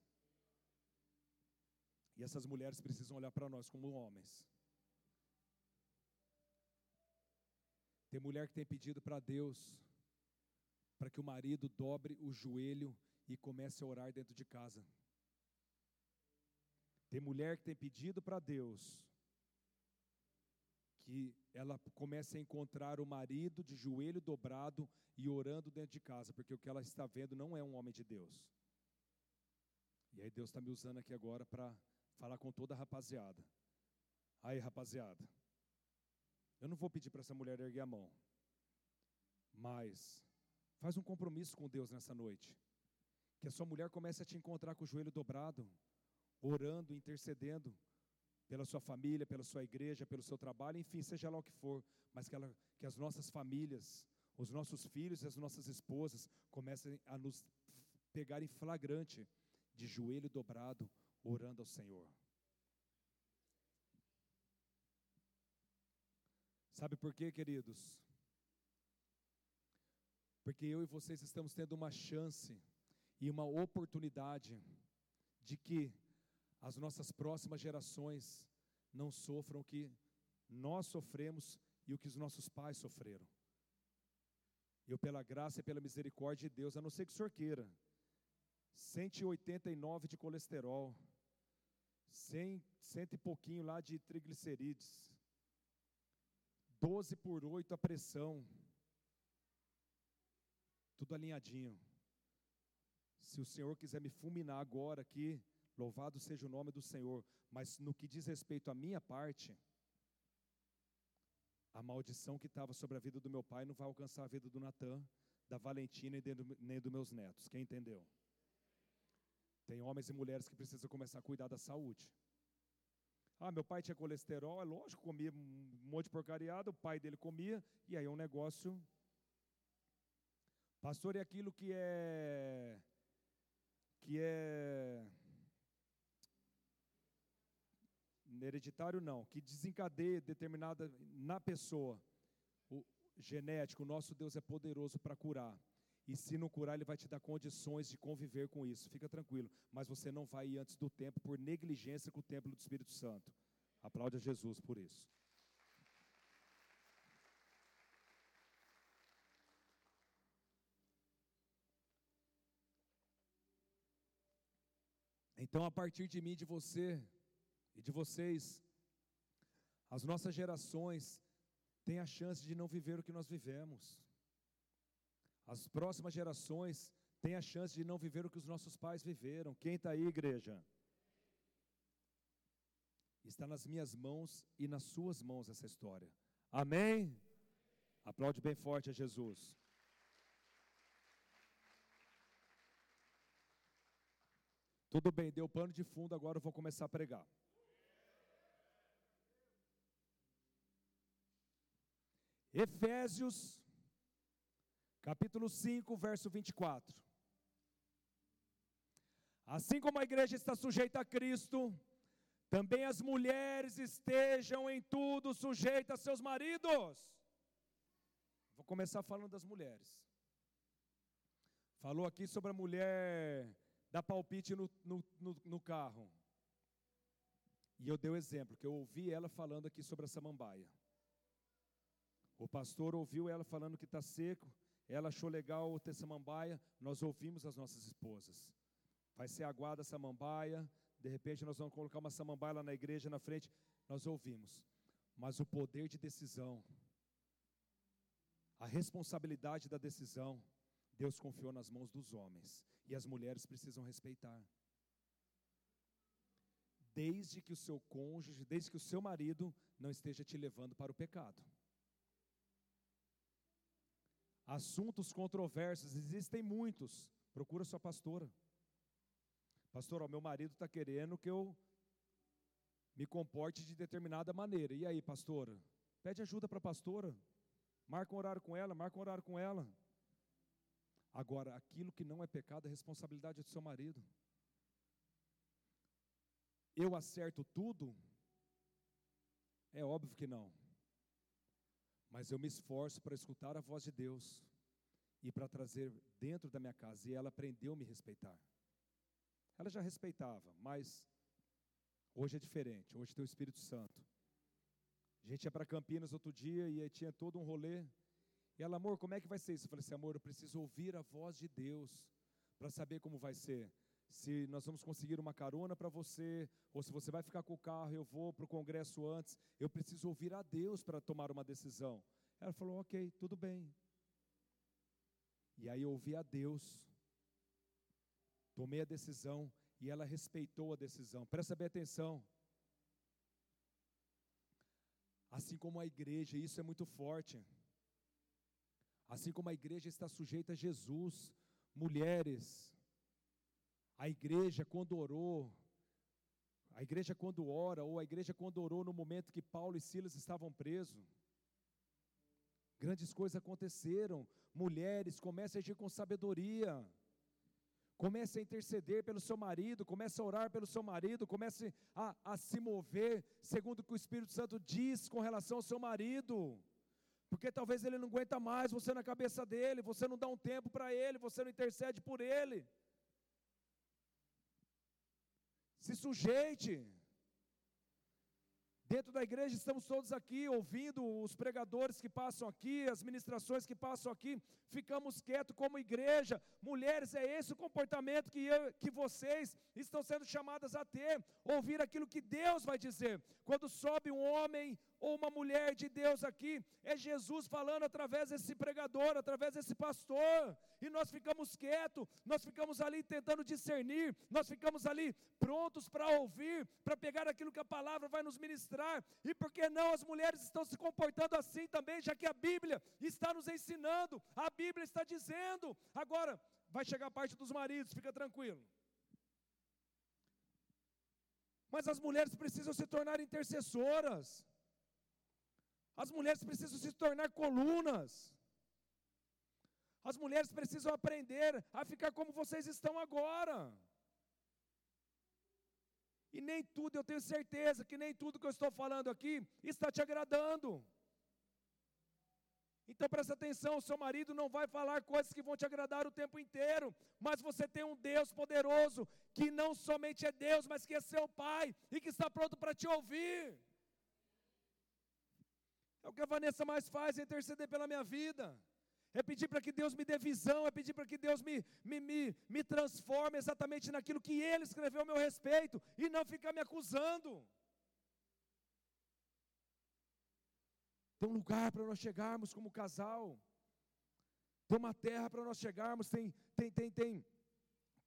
E essas mulheres precisam olhar para nós como homens. Tem mulher que tem pedido para Deus para que o marido dobre o joelho e comece a orar dentro de casa. Tem mulher que tem pedido para Deus que ela comece a encontrar o marido de joelho dobrado e orando dentro de casa, porque o que ela está vendo não é um homem de Deus. E aí Deus está me usando aqui agora para falar com toda a rapaziada. Aí, rapaziada, eu não vou pedir para essa mulher erguer a mão, mas Faz um compromisso com Deus nessa noite. Que a sua mulher comece a te encontrar com o joelho dobrado, orando, intercedendo pela sua família, pela sua igreja, pelo seu trabalho, enfim, seja lá o que for, mas que, ela, que as nossas famílias, os nossos filhos e as nossas esposas comecem a nos pegar em flagrante de joelho dobrado, orando ao Senhor. Sabe por quê, queridos? Porque eu e vocês estamos tendo uma chance e uma oportunidade de que as nossas próximas gerações não sofram o que nós sofremos e o que os nossos pais sofreram. Eu, pela graça e pela misericórdia de Deus, a não ser que o senhor queira, 189 de colesterol, 100, cento e pouquinho lá de triglicerídeos, 12 por 8 a pressão, tudo alinhadinho. Se o Senhor quiser me fulminar agora aqui, louvado seja o nome do Senhor, mas no que diz respeito à minha parte, a maldição que estava sobre a vida do meu pai não vai alcançar a vida do Natan, da Valentina e nem dos meus netos. Quem entendeu? Tem homens e mulheres que precisam começar a cuidar da saúde. Ah, meu pai tinha colesterol, é lógico, comia um monte de porcariada, o pai dele comia, e aí é um negócio Pastor, é aquilo que é que é hereditário não, que desencadeia determinada na pessoa o genético, o nosso Deus é poderoso para curar. E se não curar, ele vai te dar condições de conviver com isso. Fica tranquilo, mas você não vai ir antes do tempo por negligência com o templo do Espírito Santo. Aplaude a Jesus por isso. Então, a partir de mim, de você e de vocês, as nossas gerações têm a chance de não viver o que nós vivemos. As próximas gerações tem a chance de não viver o que os nossos pais viveram. Quem está aí, igreja? Está nas minhas mãos e nas suas mãos essa história. Amém? Aplaude bem forte a Jesus. Tudo bem, deu pano de fundo, agora eu vou começar a pregar. Efésios, capítulo 5, verso 24. Assim como a igreja está sujeita a Cristo, também as mulheres estejam em tudo sujeitas a seus maridos. Vou começar falando das mulheres. Falou aqui sobre a mulher dar palpite no, no, no, no carro. E eu dei o exemplo, que eu ouvi ela falando aqui sobre a samambaia. O pastor ouviu ela falando que está seco, ela achou legal ter samambaia, nós ouvimos as nossas esposas. Vai ser aguada a samambaia, de repente nós vamos colocar uma samambaia lá na igreja na frente, nós ouvimos. Mas o poder de decisão, a responsabilidade da decisão, Deus confiou nas mãos dos homens, e as mulheres precisam respeitar. Desde que o seu cônjuge, desde que o seu marido não esteja te levando para o pecado. Assuntos controversos, existem muitos. Procura sua pastora. Pastor, o meu marido está querendo que eu me comporte de determinada maneira. E aí, pastora? Pede ajuda para a pastora. Marca um horário com ela, marca um horário com ela. Agora, aquilo que não é pecado é responsabilidade do seu marido. Eu acerto tudo? É óbvio que não mas eu me esforço para escutar a voz de Deus e para trazer dentro da minha casa. E ela aprendeu a me respeitar. Ela já respeitava, mas hoje é diferente. Hoje tem o Espírito Santo. A gente ia para Campinas outro dia e tinha todo um rolê. E ela, amor, como é que vai ser isso? Eu falei assim, amor, eu preciso ouvir a voz de Deus para saber como vai ser. Se nós vamos conseguir uma carona para você, ou se você vai ficar com o carro, eu vou para o congresso antes. Eu preciso ouvir a Deus para tomar uma decisão. Ela falou, ok, tudo bem. E aí eu ouvi a Deus, tomei a decisão e ela respeitou a decisão. Presta bem atenção. Assim como a igreja, isso é muito forte. Assim como a igreja está sujeita a Jesus, mulheres, a igreja quando orou, a igreja quando ora, ou a igreja quando orou no momento que Paulo e Silas estavam presos, grandes coisas aconteceram. Mulheres, comecem a agir com sabedoria. Comece a interceder pelo seu marido, comece a orar pelo seu marido, comece a, a se mover segundo o que o Espírito Santo diz com relação ao seu marido. Porque talvez ele não aguenta mais você na cabeça dele, você não dá um tempo para ele, você não intercede por ele. Se sujeite. Dentro da igreja estamos todos aqui ouvindo os pregadores que passam aqui, as ministrações que passam aqui, ficamos quietos como igreja. Mulheres, é esse o comportamento que, eu, que vocês estão sendo chamadas a ter, ouvir aquilo que Deus vai dizer. Quando sobe um homem ou uma mulher de Deus aqui, é Jesus falando através desse pregador, através desse pastor, e nós ficamos quietos, nós ficamos ali tentando discernir, nós ficamos ali prontos para ouvir, para pegar aquilo que a palavra vai nos ministrar, e por que não as mulheres estão se comportando assim também, já que a Bíblia está nos ensinando, a Bíblia está dizendo, agora vai chegar a parte dos maridos, fica tranquilo. Mas as mulheres precisam se tornar intercessoras. As mulheres precisam se tornar colunas. As mulheres precisam aprender a ficar como vocês estão agora. E nem tudo, eu tenho certeza que nem tudo que eu estou falando aqui está te agradando. Então presta atenção, seu marido não vai falar coisas que vão te agradar o tempo inteiro, mas você tem um Deus poderoso que não somente é Deus, mas que é seu pai e que está pronto para te ouvir. É o que a Vanessa mais faz, é interceder pela minha vida. É pedir para que Deus me dê visão, é pedir para que Deus me, me, me, me transforme exatamente naquilo que Ele escreveu a meu respeito e não ficar me acusando. Tem um lugar para nós chegarmos como casal. tem uma terra para nós chegarmos, tem, tem, tem, tem,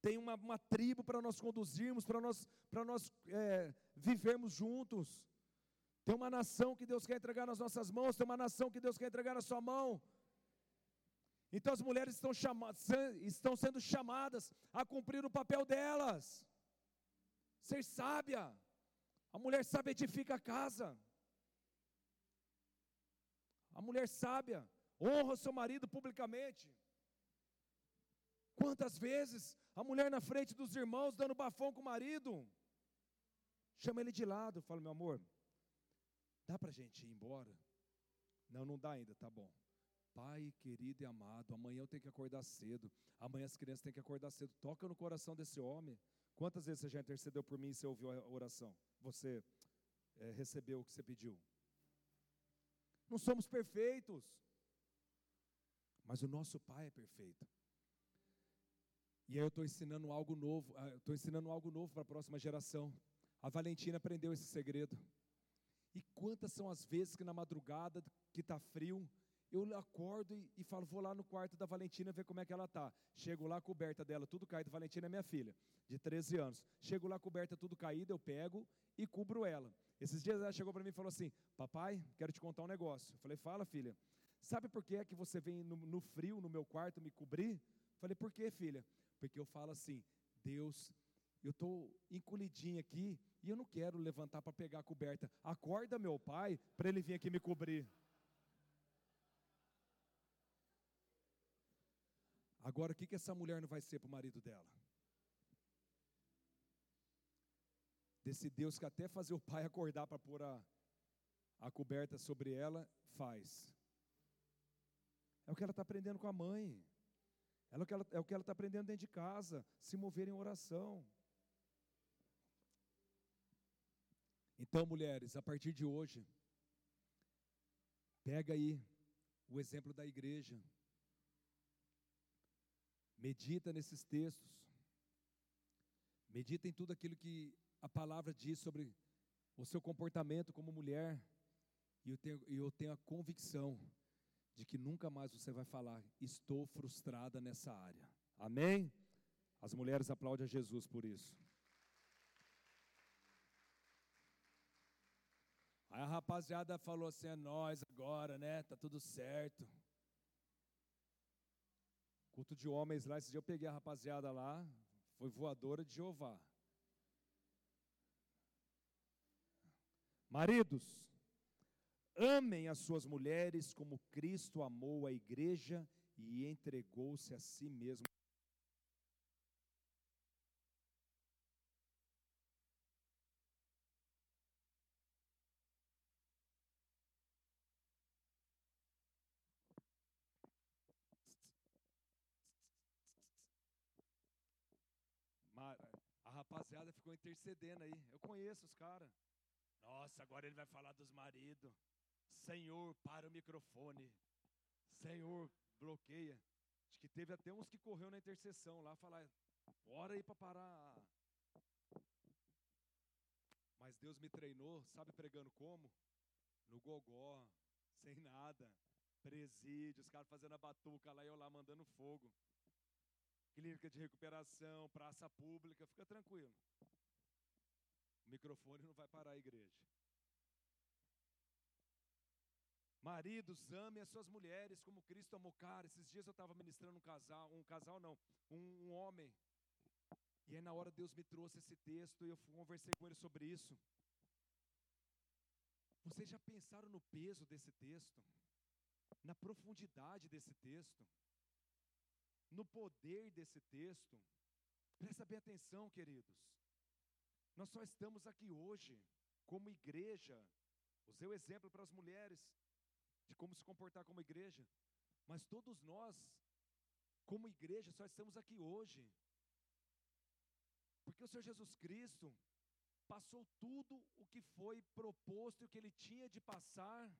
tem uma, uma tribo para nós conduzirmos, para nós, para nós é, vivermos juntos. Tem uma nação que Deus quer entregar nas nossas mãos, tem uma nação que Deus quer entregar na sua mão. Então as mulheres estão, chama, estão sendo chamadas a cumprir o papel delas. Ser sábia. A mulher sábia edifica a casa. A mulher sábia honra o seu marido publicamente. Quantas vezes a mulher na frente dos irmãos dando bafão com o marido, chama ele de lado, fala: meu amor, dá para a gente ir embora? Não, não dá ainda, tá bom. Pai querido e amado, amanhã eu tenho que acordar cedo, amanhã as crianças têm que acordar cedo. Toca no coração desse homem. Quantas vezes você já intercedeu por mim e você ouviu a oração? Você é, recebeu o que você pediu? Não somos perfeitos, mas o nosso Pai é perfeito. E aí eu estou ensinando algo novo, ah, estou ensinando algo novo para a próxima geração. A Valentina aprendeu esse segredo. E quantas são as vezes que na madrugada, que está frio, eu acordo e, e, falo, vou lá no quarto da Valentina ver como é que ela está. Chego lá, coberta dela, tudo caído. Valentina é minha filha, de 13 anos. Chego lá, coberta tudo caída, eu pego e cubro ela. Esses dias ela chegou para mim e falou assim: Papai, quero te contar um negócio. Eu falei: Fala, filha. Sabe por que é que você vem no, no frio no meu quarto me cobrir? Eu falei: Por que, filha? Porque eu falo assim: Deus, eu estou encolhidinho aqui e eu não quero levantar para pegar a coberta. Acorda meu pai para ele vir aqui me cobrir. Agora, o que, que essa mulher não vai ser para o marido dela? Desse Deus que até fazer o pai acordar para pôr a, a coberta sobre ela, faz. É o que ela está aprendendo com a mãe. É o que ela é está aprendendo dentro de casa, se mover em oração. Então, mulheres, a partir de hoje, pega aí o exemplo da igreja. Medita nesses textos. Medita em tudo aquilo que a palavra diz sobre o seu comportamento como mulher. E eu tenho, eu tenho a convicção de que nunca mais você vai falar, estou frustrada nessa área. Amém? As mulheres aplaudem a Jesus por isso. Aí a rapaziada falou assim: é nós agora, né? Tá tudo certo. Culto de homens lá, esse dia eu peguei a rapaziada lá, foi voadora de Jeová. Maridos, amem as suas mulheres como Cristo amou a igreja e entregou-se a si mesmo. A ficou intercedendo aí. Eu conheço os caras. Nossa, agora ele vai falar dos maridos. Senhor, para o microfone. Senhor, bloqueia. Acho que teve até uns que correu na intercessão lá, falar, bora aí para parar. Mas Deus me treinou, sabe pregando como? No gogó, sem nada. Presídio, os caras fazendo a batuca lá e eu lá mandando fogo clínica de recuperação, praça pública, fica tranquilo. O microfone não vai parar a igreja. Maridos, amem as suas mulheres como Cristo amou. Cara, esses dias eu estava ministrando um casal, um casal não, um, um homem. E aí na hora Deus me trouxe esse texto e eu conversei com ele sobre isso. Vocês já pensaram no peso desse texto? Na profundidade desse texto? No poder desse texto. Presta bem atenção, queridos. Nós só estamos aqui hoje, como igreja. Usei o exemplo para as mulheres, de como se comportar como igreja. Mas todos nós, como igreja, só estamos aqui hoje. Porque o Senhor Jesus Cristo passou tudo o que foi proposto e o que ele tinha de passar,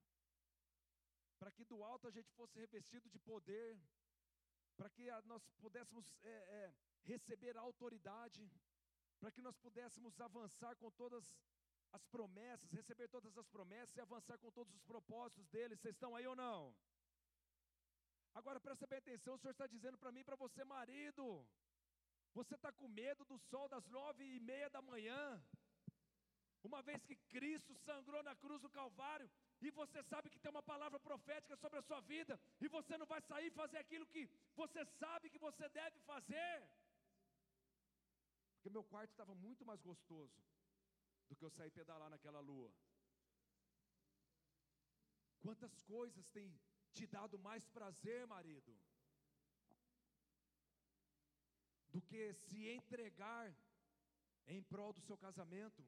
para que do alto a gente fosse revestido de poder, para que nós pudéssemos é, é, receber a autoridade, para que nós pudéssemos avançar com todas as promessas, receber todas as promessas e avançar com todos os propósitos dele. Vocês estão aí ou não? Agora presta bem atenção, o Senhor está dizendo para mim, para você, marido. Você está com medo do sol das nove e meia da manhã, uma vez que Cristo sangrou na cruz do Calvário, e você sabe que tem uma palavra profética sobre a sua vida, e você não vai sair fazer aquilo que você sabe que você deve fazer, porque meu quarto estava muito mais gostoso do que eu sair pedalar naquela lua. Quantas coisas têm te dado mais prazer, marido, do que se entregar em prol do seu casamento?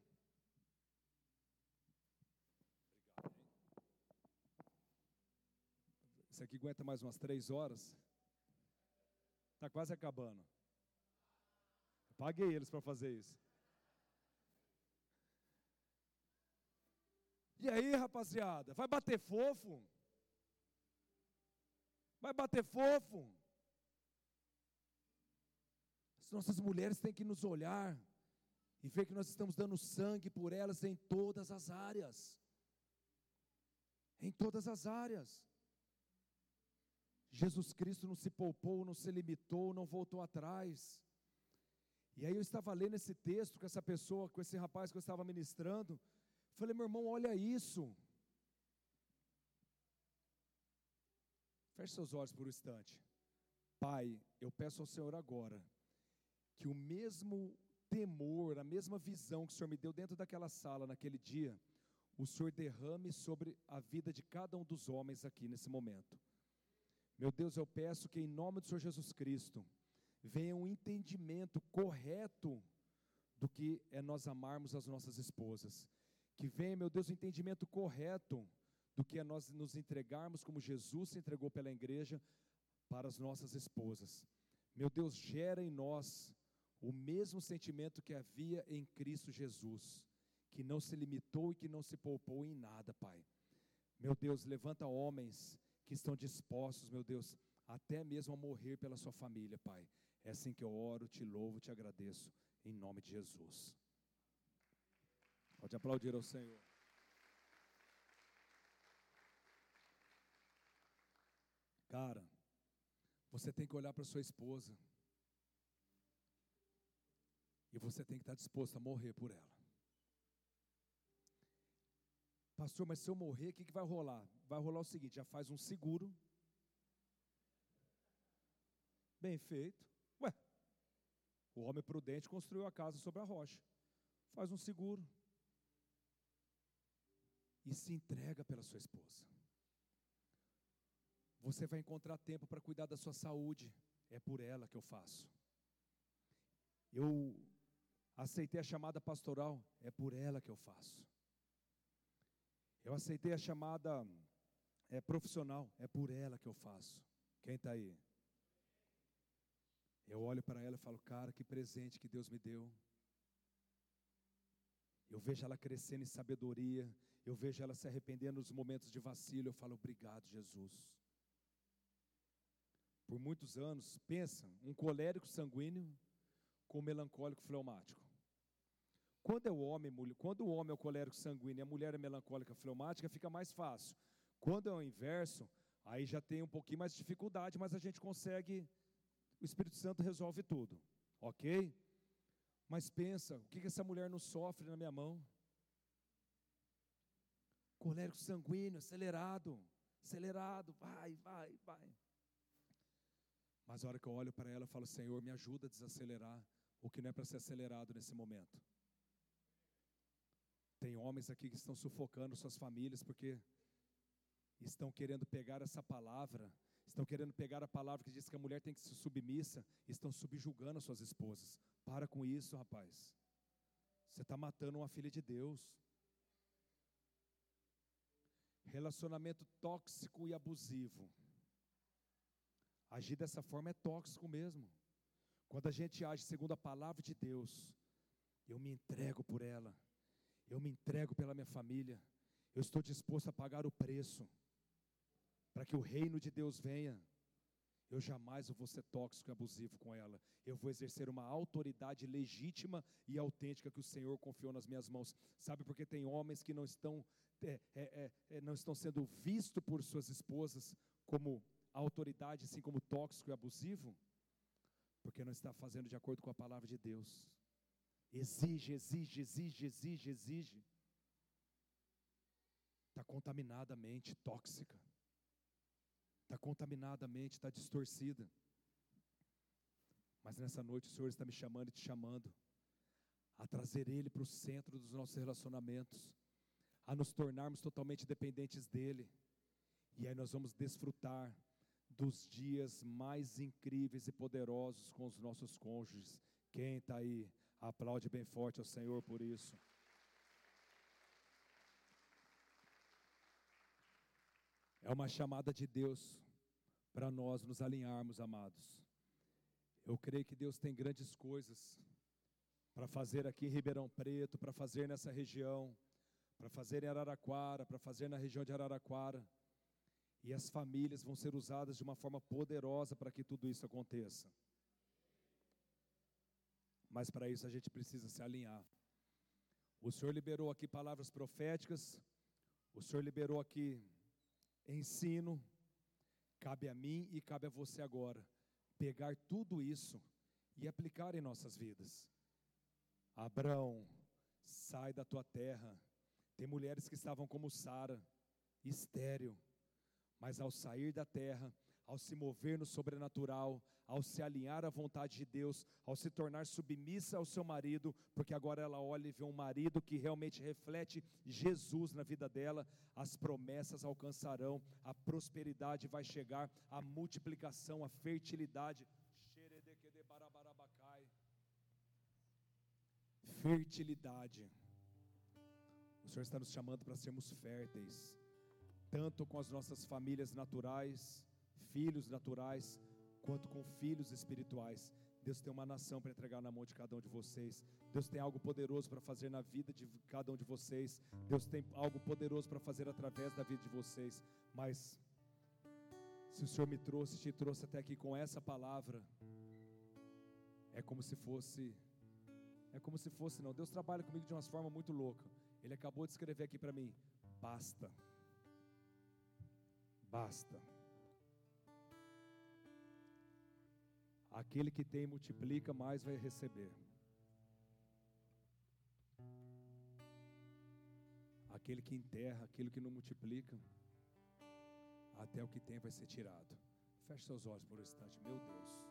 Obrigado, hein? Esse aqui aguenta mais umas três horas. Está quase acabando. Eu paguei eles para fazer isso. E aí, rapaziada, vai bater fofo? Vai bater fofo? As nossas mulheres têm que nos olhar e ver que nós estamos dando sangue por elas em todas as áreas. Em todas as áreas. Jesus Cristo não se poupou, não se limitou, não voltou atrás. E aí eu estava lendo esse texto com essa pessoa, com esse rapaz que eu estava ministrando. Falei, meu irmão, olha isso. Feche seus olhos por um instante. Pai, eu peço ao Senhor agora que o mesmo temor, a mesma visão que o Senhor me deu dentro daquela sala naquele dia, o Senhor derrame sobre a vida de cada um dos homens aqui nesse momento. Meu Deus, eu peço que em nome do Senhor Jesus Cristo venha um entendimento correto do que é nós amarmos as nossas esposas. Que venha, meu Deus, um entendimento correto do que é nós nos entregarmos como Jesus se entregou pela igreja para as nossas esposas. Meu Deus, gera em nós o mesmo sentimento que havia em Cristo Jesus, que não se limitou e que não se poupou em nada, Pai. Meu Deus, levanta homens que estão dispostos, meu Deus, até mesmo a morrer pela sua família, Pai. É assim que eu oro, te louvo, te agradeço, em nome de Jesus. Pode aplaudir ao Senhor. Cara, você tem que olhar para sua esposa. E você tem que estar disposto a morrer por ela. Pastor, mas se eu morrer, o que, que vai rolar? Vai rolar o seguinte: já faz um seguro. Bem feito. Ué, o homem prudente construiu a casa sobre a rocha. Faz um seguro. E se entrega pela sua esposa. Você vai encontrar tempo para cuidar da sua saúde. É por ela que eu faço. Eu aceitei a chamada pastoral. É por ela que eu faço. Eu aceitei a chamada é, profissional. É por ela que eu faço. Quem está aí? Eu olho para ela e falo, cara, que presente que Deus me deu. Eu vejo ela crescendo em sabedoria. Eu vejo ela se arrependendo nos momentos de vacilo. Eu falo, obrigado, Jesus por muitos anos, pensa, um colérico sanguíneo com melancólico fleumático. Quando é o homem, quando o homem é o colérico sanguíneo e a mulher é melancólica fleumática, fica mais fácil. Quando é o inverso, aí já tem um pouquinho mais de dificuldade, mas a gente consegue, o Espírito Santo resolve tudo, ok? Mas pensa, o que, que essa mulher não sofre na minha mão? Colérico sanguíneo, acelerado, acelerado, vai, vai, vai. Mas a hora que eu olho para ela, eu falo: Senhor, me ajuda a desacelerar o que não é para ser acelerado nesse momento. Tem homens aqui que estão sufocando suas famílias porque estão querendo pegar essa palavra, estão querendo pegar a palavra que diz que a mulher tem que ser submissa, estão subjugando as suas esposas. Para com isso, rapaz. Você está matando uma filha de Deus. Relacionamento tóxico e abusivo. Agir dessa forma é tóxico mesmo. Quando a gente age segundo a palavra de Deus, eu me entrego por ela, eu me entrego pela minha família, eu estou disposto a pagar o preço para que o reino de Deus venha. Eu jamais vou ser tóxico e abusivo com ela. Eu vou exercer uma autoridade legítima e autêntica que o Senhor confiou nas minhas mãos. Sabe porque tem homens que não estão, é, é, é, é não estão sendo vistos por suas esposas como autoridade, assim como tóxico e abusivo? Porque não está fazendo de acordo com a palavra de Deus. Exige, exige, exige, exige, exige. Está contaminada a mente, tóxica. Está contaminada a mente, está distorcida. Mas nessa noite o Senhor está me chamando e te chamando a trazer Ele para o centro dos nossos relacionamentos, a nos tornarmos totalmente dependentes dEle. E aí nós vamos desfrutar dos dias mais incríveis e poderosos com os nossos cônjuges. Quem está aí, aplaude bem forte ao Senhor por isso. É uma chamada de Deus para nós nos alinharmos, amados. Eu creio que Deus tem grandes coisas para fazer aqui em Ribeirão Preto, para fazer nessa região, para fazer em Araraquara, para fazer na região de Araraquara. E as famílias vão ser usadas de uma forma poderosa para que tudo isso aconteça. Mas para isso a gente precisa se alinhar. O Senhor liberou aqui palavras proféticas, o Senhor liberou aqui ensino. Cabe a mim e cabe a você agora pegar tudo isso e aplicar em nossas vidas. Abraão, sai da tua terra. Tem mulheres que estavam como Sara, estéril, mas ao sair da terra, ao se mover no sobrenatural, ao se alinhar à vontade de Deus, ao se tornar submissa ao seu marido, porque agora ela olha e vê um marido que realmente reflete Jesus na vida dela, as promessas alcançarão, a prosperidade vai chegar, a multiplicação, a fertilidade. Fertilidade. O Senhor está nos chamando para sermos férteis, tanto com as nossas famílias naturais, filhos naturais, quanto com filhos espirituais. Deus tem uma nação para entregar na mão de cada um de vocês. Deus tem algo poderoso para fazer na vida de cada um de vocês. Deus tem algo poderoso para fazer através da vida de vocês. Mas, se o Senhor me trouxe, te trouxe até aqui com essa palavra, é como se fosse, é como se fosse, não. Deus trabalha comigo de uma forma muito louca. Ele acabou de escrever aqui para mim: basta, basta. Aquele que tem multiplica, mais vai receber. Aquele que enterra, aquilo que não multiplica, até o que tem vai ser tirado. Feche seus olhos por um instante, meu Deus.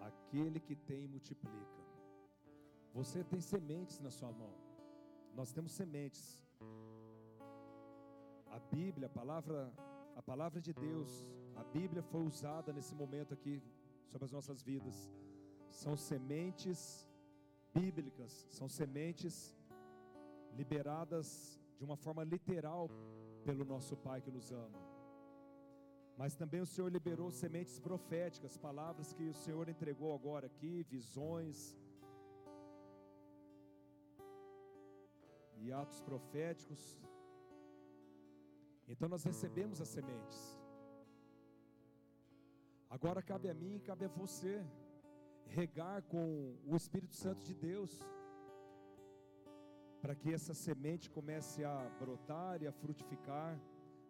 Aquele que tem multiplica. Você tem sementes na sua mão. Nós temos sementes. A Bíblia, a palavra, a palavra de Deus, a Bíblia foi usada nesse momento aqui sobre as nossas vidas. São sementes bíblicas, são sementes liberadas de uma forma literal pelo nosso Pai que nos ama. Mas também o Senhor liberou sementes proféticas, palavras que o Senhor entregou agora aqui, visões, e atos proféticos. Então nós recebemos as sementes. Agora cabe a mim e cabe a você regar com o Espírito Santo de Deus, para que essa semente comece a brotar e a frutificar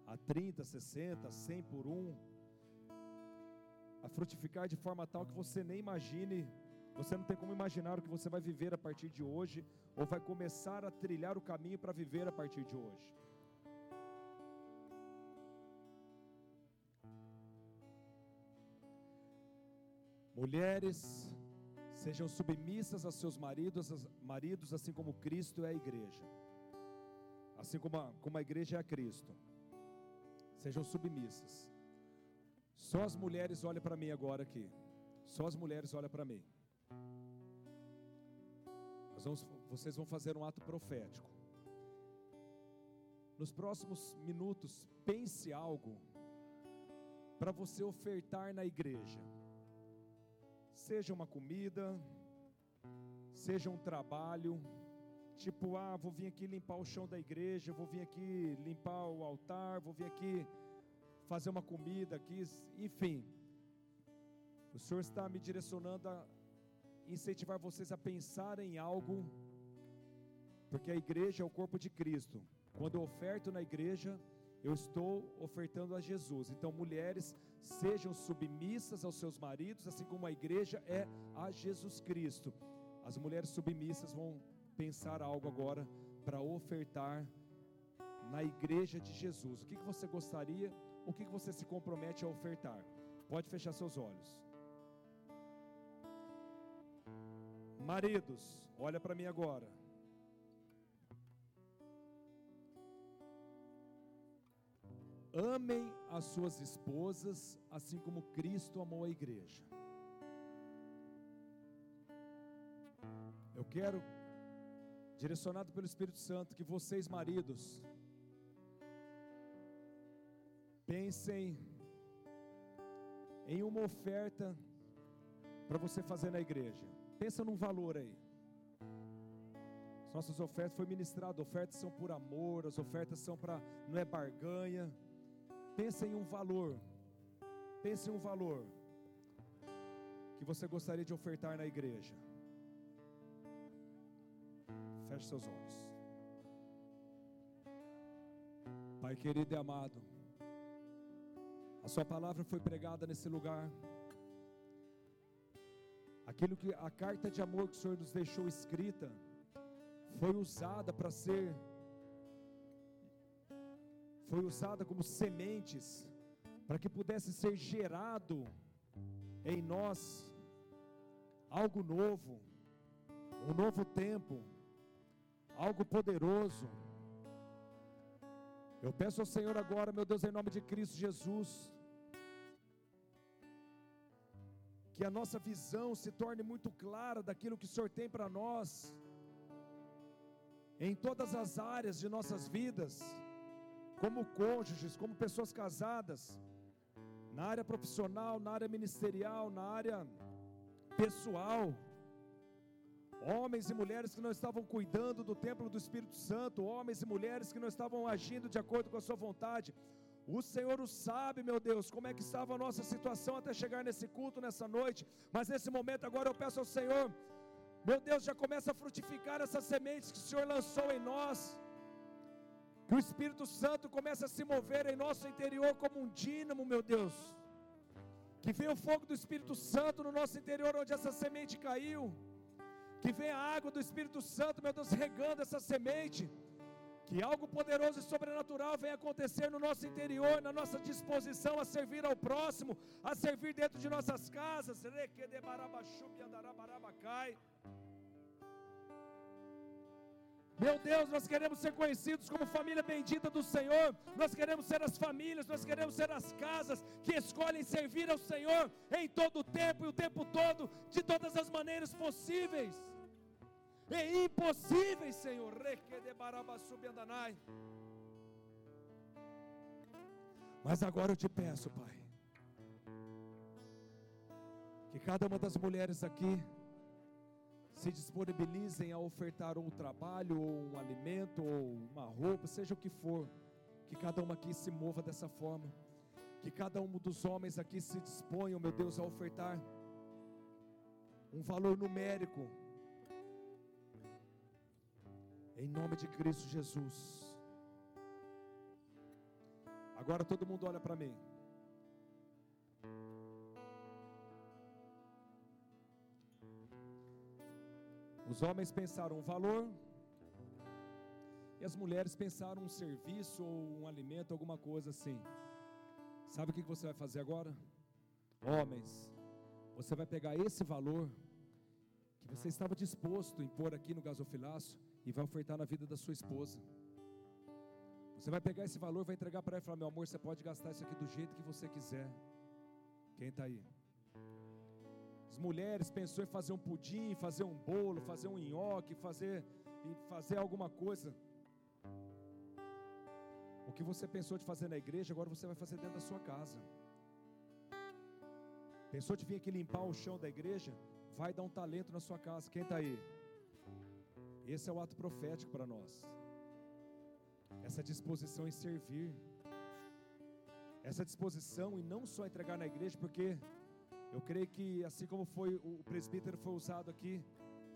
a 30, 60, 100 por um, a frutificar de forma tal que você nem imagine você não tem como imaginar o que você vai viver a partir de hoje, ou vai começar a trilhar o caminho para viver a partir de hoje. Mulheres, sejam submissas a seus maridos, maridos, assim como Cristo é a igreja. Assim como a, como a igreja é a Cristo. Sejam submissas. Só as mulheres olham para mim agora aqui. Só as mulheres olham para mim. Vamos, vocês vão fazer um ato profético. Nos próximos minutos, pense algo para você ofertar na igreja. Seja uma comida, seja um trabalho, tipo, ah, vou vir aqui limpar o chão da igreja, vou vir aqui limpar o altar, vou vir aqui fazer uma comida aqui, enfim. O Senhor está me direcionando a incentivar vocês a pensar em algo, porque a igreja é o corpo de Cristo. Quando eu oferto na igreja, eu estou ofertando a Jesus. Então, mulheres, sejam submissas aos seus maridos, assim como a igreja é a Jesus Cristo. As mulheres submissas vão pensar algo agora para ofertar na igreja de Jesus. O que, você gostaria? O que você se compromete a ofertar? Pode fechar seus olhos. Maridos, olha para mim agora. Amem as suas esposas, assim como Cristo amou a igreja. Eu quero, direcionado pelo Espírito Santo, que vocês, maridos, pensem em uma oferta para você fazer na igreja. Pensa num valor aí. As nossas ofertas foi ministrado, ofertas são por amor, as ofertas são para não é barganha. Pense em um valor. Pense em um valor que você gostaria de ofertar na igreja. Feche seus olhos. Pai querido e amado, a Sua palavra foi pregada nesse lugar. Aquilo que a carta de amor que o Senhor nos deixou escrita foi usada para ser foi usada como sementes para que pudesse ser gerado em nós algo novo, um novo tempo, algo poderoso. Eu peço ao Senhor agora, meu Deus, em nome de Cristo Jesus, que a nossa visão se torne muito clara daquilo que o Senhor tem para nós, em todas as áreas de nossas vidas como cônjuges, como pessoas casadas, na área profissional, na área ministerial, na área pessoal, homens e mulheres que não estavam cuidando do templo do Espírito Santo, homens e mulheres que não estavam agindo de acordo com a sua vontade. O Senhor o sabe, meu Deus, como é que estava a nossa situação até chegar nesse culto, nessa noite, mas nesse momento agora eu peço ao Senhor, meu Deus, já começa a frutificar essas sementes que o Senhor lançou em nós. O Espírito Santo comece a se mover em nosso interior como um dínamo, meu Deus. Que venha o fogo do Espírito Santo no nosso interior, onde essa semente caiu. Que venha a água do Espírito Santo, meu Deus, regando essa semente. Que algo poderoso e sobrenatural venha acontecer no nosso interior, na nossa disposição a servir ao próximo, a servir dentro de nossas casas. Meu Deus, nós queremos ser conhecidos como família bendita do Senhor. Nós queremos ser as famílias, nós queremos ser as casas que escolhem servir ao Senhor em todo o tempo e o tempo todo, de todas as maneiras possíveis e impossíveis, Senhor. Mas agora eu te peço, Pai, que cada uma das mulheres aqui se disponibilizem a ofertar um trabalho, ou um alimento, ou uma roupa, seja o que for, que cada uma aqui se mova dessa forma, que cada um dos homens aqui se disponha, meu Deus, a ofertar um valor numérico, em nome de Cristo Jesus. Agora todo mundo olha para mim. Os homens pensaram um valor, e as mulheres pensaram um serviço ou um alimento, alguma coisa assim. Sabe o que você vai fazer agora? Homens, você vai pegar esse valor que você estava disposto em pôr aqui no gasofilaço e vai ofertar na vida da sua esposa. Você vai pegar esse valor, vai entregar para ela e falar: Meu amor, você pode gastar isso aqui do jeito que você quiser. Quem está aí? As mulheres pensou em fazer um pudim, fazer um bolo, fazer um nhoque, fazer, fazer alguma coisa. O que você pensou de fazer na igreja, agora você vai fazer dentro da sua casa. Pensou de vir aqui limpar o chão da igreja? Vai dar um talento na sua casa. Quem está aí? Esse é o ato profético para nós. Essa disposição em servir. Essa disposição em não só entregar na igreja, porque Eu creio que assim como foi o presbítero foi usado aqui,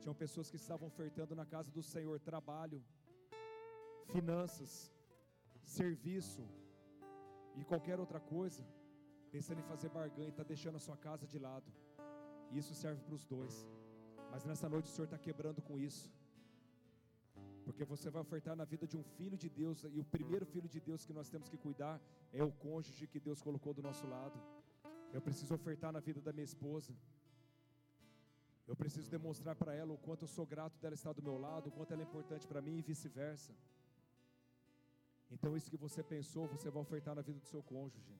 tinham pessoas que estavam ofertando na casa do Senhor trabalho, finanças, serviço e qualquer outra coisa, pensando em fazer barganha e está deixando a sua casa de lado. E isso serve para os dois. Mas nessa noite o Senhor está quebrando com isso. Porque você vai ofertar na vida de um filho de Deus, e o primeiro filho de Deus que nós temos que cuidar é o cônjuge que Deus colocou do nosso lado. Eu preciso ofertar na vida da minha esposa. Eu preciso demonstrar para ela o quanto eu sou grato dela estar do meu lado, o quanto ela é importante para mim e vice-versa. Então, isso que você pensou, você vai ofertar na vida do seu cônjuge.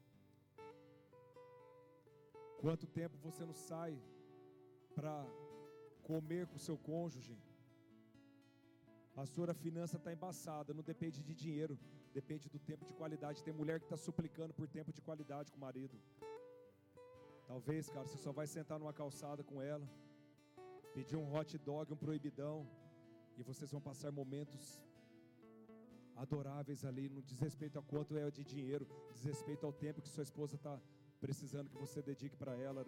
Quanto tempo você não sai para comer com o seu cônjuge? Pastor, a finança está embaçada, não depende de dinheiro, depende do tempo de qualidade. Tem mulher que está suplicando por tempo de qualidade com o marido. Talvez, cara, você só vai sentar numa calçada com ela, pedir um hot dog, um proibidão, e vocês vão passar momentos adoráveis ali, no desrespeito a quanto é de dinheiro, desrespeito ao tempo que sua esposa está precisando que você dedique para ela.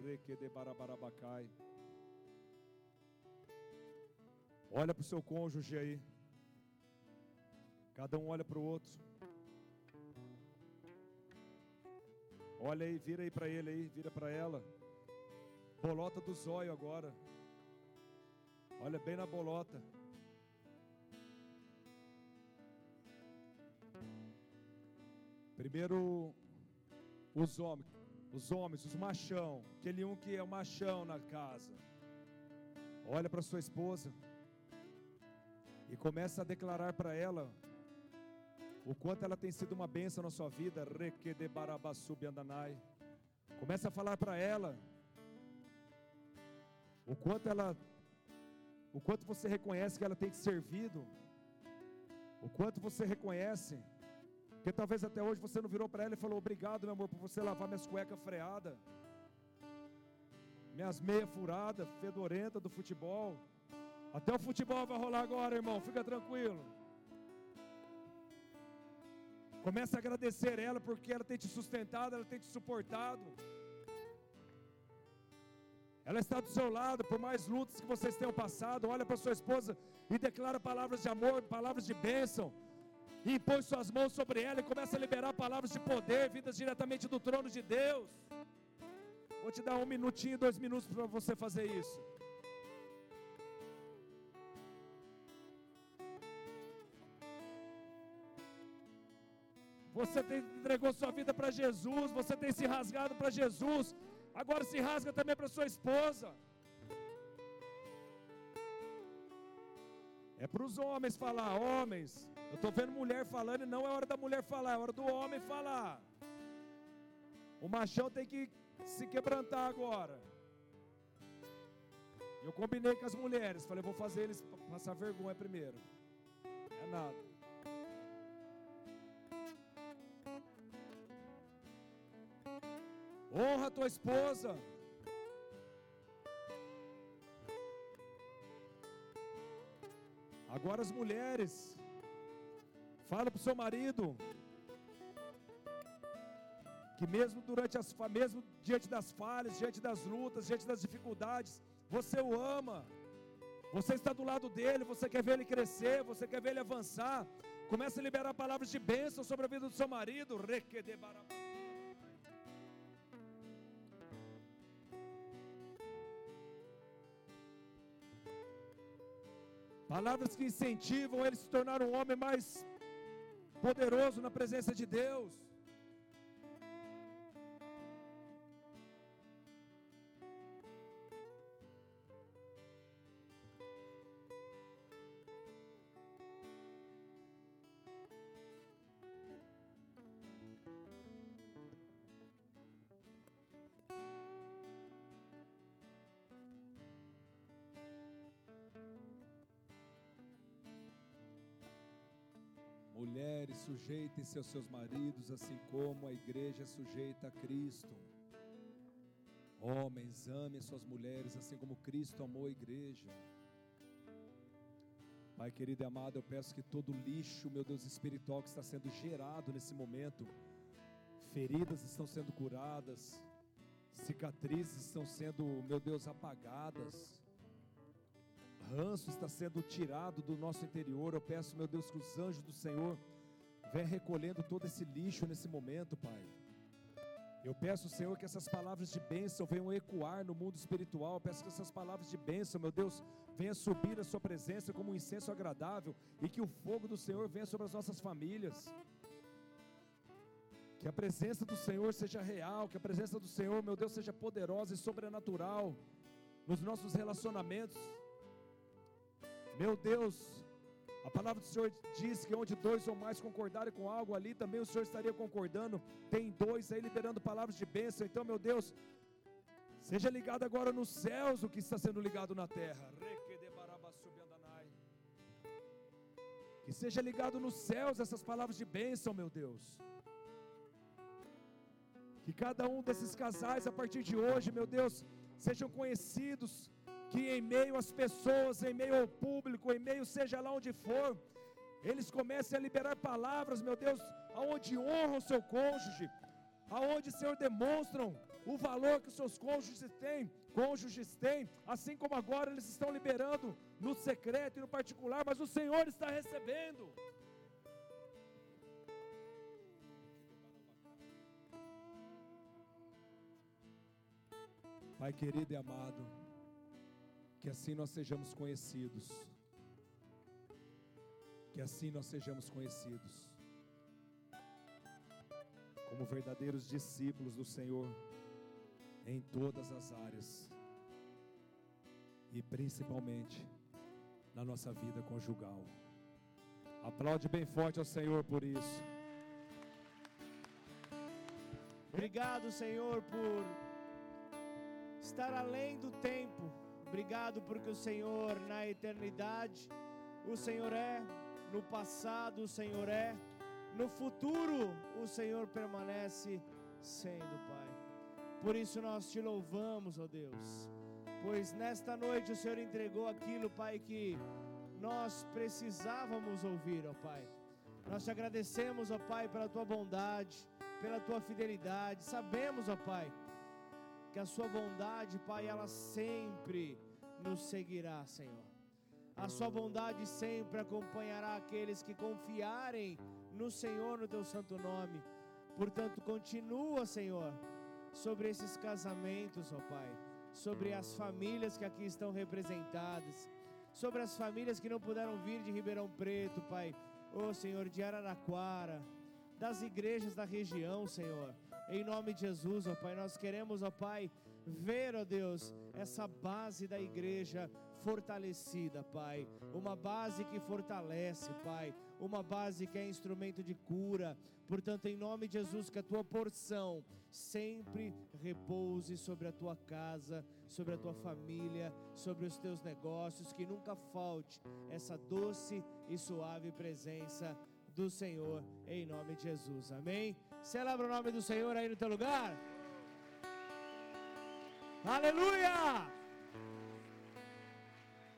Olha para o seu cônjuge aí. Cada um olha para o outro. Olha aí, vira aí para ele aí, vira para ela. Bolota do zóio agora. Olha bem na bolota. Primeiro os homens, os homens, os machão, aquele um que é o machão na casa. Olha para sua esposa e começa a declarar para ela o quanto ela tem sido uma bênção na sua vida. Começa a falar para ela o quanto ela, o quanto você reconhece que ela tem te servido, o quanto você reconhece, que talvez até hoje você não virou para ela e falou obrigado, meu amor, por você lavar minhas cuecas freadas, minhas meias furadas, fedorenta do futebol. Até o futebol vai rolar agora, irmão, fica tranquilo. Comece a agradecer ela porque ela tem te sustentado, ela tem te suportado. Ela está do seu lado, por mais lutas que vocês tenham passado. Olha para sua esposa e declara palavras de amor, palavras de bênção. E põe suas mãos sobre ela e começa a liberar palavras de poder, vindas diretamente do trono de Deus. Vou te dar um minutinho, dois minutos para você fazer isso. Você tem, entregou sua vida para Jesus, você tem se rasgado para Jesus, agora se rasga também para sua esposa. É para os homens falar, homens. Eu estou vendo mulher falando e não é hora da mulher falar, é hora do homem falar. O machão tem que se quebrantar agora. Eu combinei com as mulheres, falei, vou fazer eles passar vergonha primeiro. É nada. Honra a tua esposa. Agora as mulheres, fala para o seu marido que mesmo durante as mesmo diante das falhas, diante das lutas, diante das dificuldades, você o ama. Você está do lado dele, você quer ver ele crescer, você quer ver ele avançar. Começa a liberar palavras de bênção sobre a vida do seu marido. Palavras que incentivam ele a se tornar um homem mais poderoso na presença de Deus. Sujeitem-se aos seus maridos, assim como a igreja é sujeita a Cristo. Homens, amem suas mulheres, assim como Cristo amou a igreja. Pai querido e amado, eu peço que todo lixo, meu Deus, espiritual que está sendo gerado nesse momento, feridas estão sendo curadas, cicatrizes estão sendo, meu Deus, apagadas, ranço está sendo tirado do nosso interior. Eu peço, meu Deus, que os anjos do Senhor venham recolhendo todo esse lixo nesse momento, Pai. Eu peço, Senhor, que essas palavras de bênção venham ecoar no mundo espiritual. Eu peço que essas palavras de bênção, meu Deus, venham subir a Sua presença como um incenso agradável e que o fogo do Senhor venha sobre as nossas famílias. Que a presença do Senhor seja real, que a presença do Senhor, meu Deus, seja poderosa e sobrenatural nos nossos relacionamentos. Meu Deus, a palavra do Senhor diz que onde dois ou mais concordarem com algo ali, também o Senhor estaria concordando. Tem dois aí liberando palavras de bênção. Então, meu Deus, seja ligado agora nos céus o que está sendo ligado na terra. Que seja ligado nos céus essas palavras de bênção, meu Deus. Que cada um desses casais, a partir de hoje, meu Deus, sejam conhecidos que em meio às pessoas, em meio ao público, em meio seja lá onde for, eles comecem a liberar palavras, meu Deus, aonde honram o seu cônjuge, aonde, Senhor, demonstram o valor que os seus cônjuges têm, cônjuges têm, assim como agora eles estão liberando no secreto e no particular, mas o Senhor está recebendo. Pai querido e amado, que assim nós sejamos conhecidos. Que assim nós sejamos conhecidos. Como verdadeiros discípulos do Senhor em todas as áreas. E principalmente na nossa vida conjugal. Aplaude bem forte ao Senhor por isso. Obrigado, Senhor, por estar além do tempo Obrigado porque o Senhor na eternidade, o Senhor é, no passado o Senhor é, no futuro o Senhor permanece sendo, Pai. Por isso nós te louvamos, ó Deus, pois nesta noite o Senhor entregou aquilo, Pai, que nós precisávamos ouvir, ó Pai. Nós te agradecemos, ó Pai, pela tua bondade, pela tua fidelidade. Sabemos, ó Pai, que a sua bondade, Pai, ela sempre nos seguirá, Senhor. A sua bondade sempre acompanhará aqueles que confiarem no Senhor, no teu santo nome. Portanto, continua, Senhor, sobre esses casamentos, ó Pai, sobre as famílias que aqui estão representadas, sobre as famílias que não puderam vir de Ribeirão Preto, Pai, ó Senhor, de Araraquara, das igrejas da região, Senhor. Em nome de Jesus, ó Pai, nós queremos, ó Pai, ver, ó Deus, essa base da igreja fortalecida, Pai. Uma base que fortalece, Pai. Uma base que é instrumento de cura. Portanto, em nome de Jesus, que a tua porção sempre repouse sobre a tua casa, sobre a tua família, sobre os teus negócios, que nunca falte essa doce e suave presença do Senhor, em nome de Jesus. Amém? Celebra o nome do Senhor aí no teu lugar. Aleluia!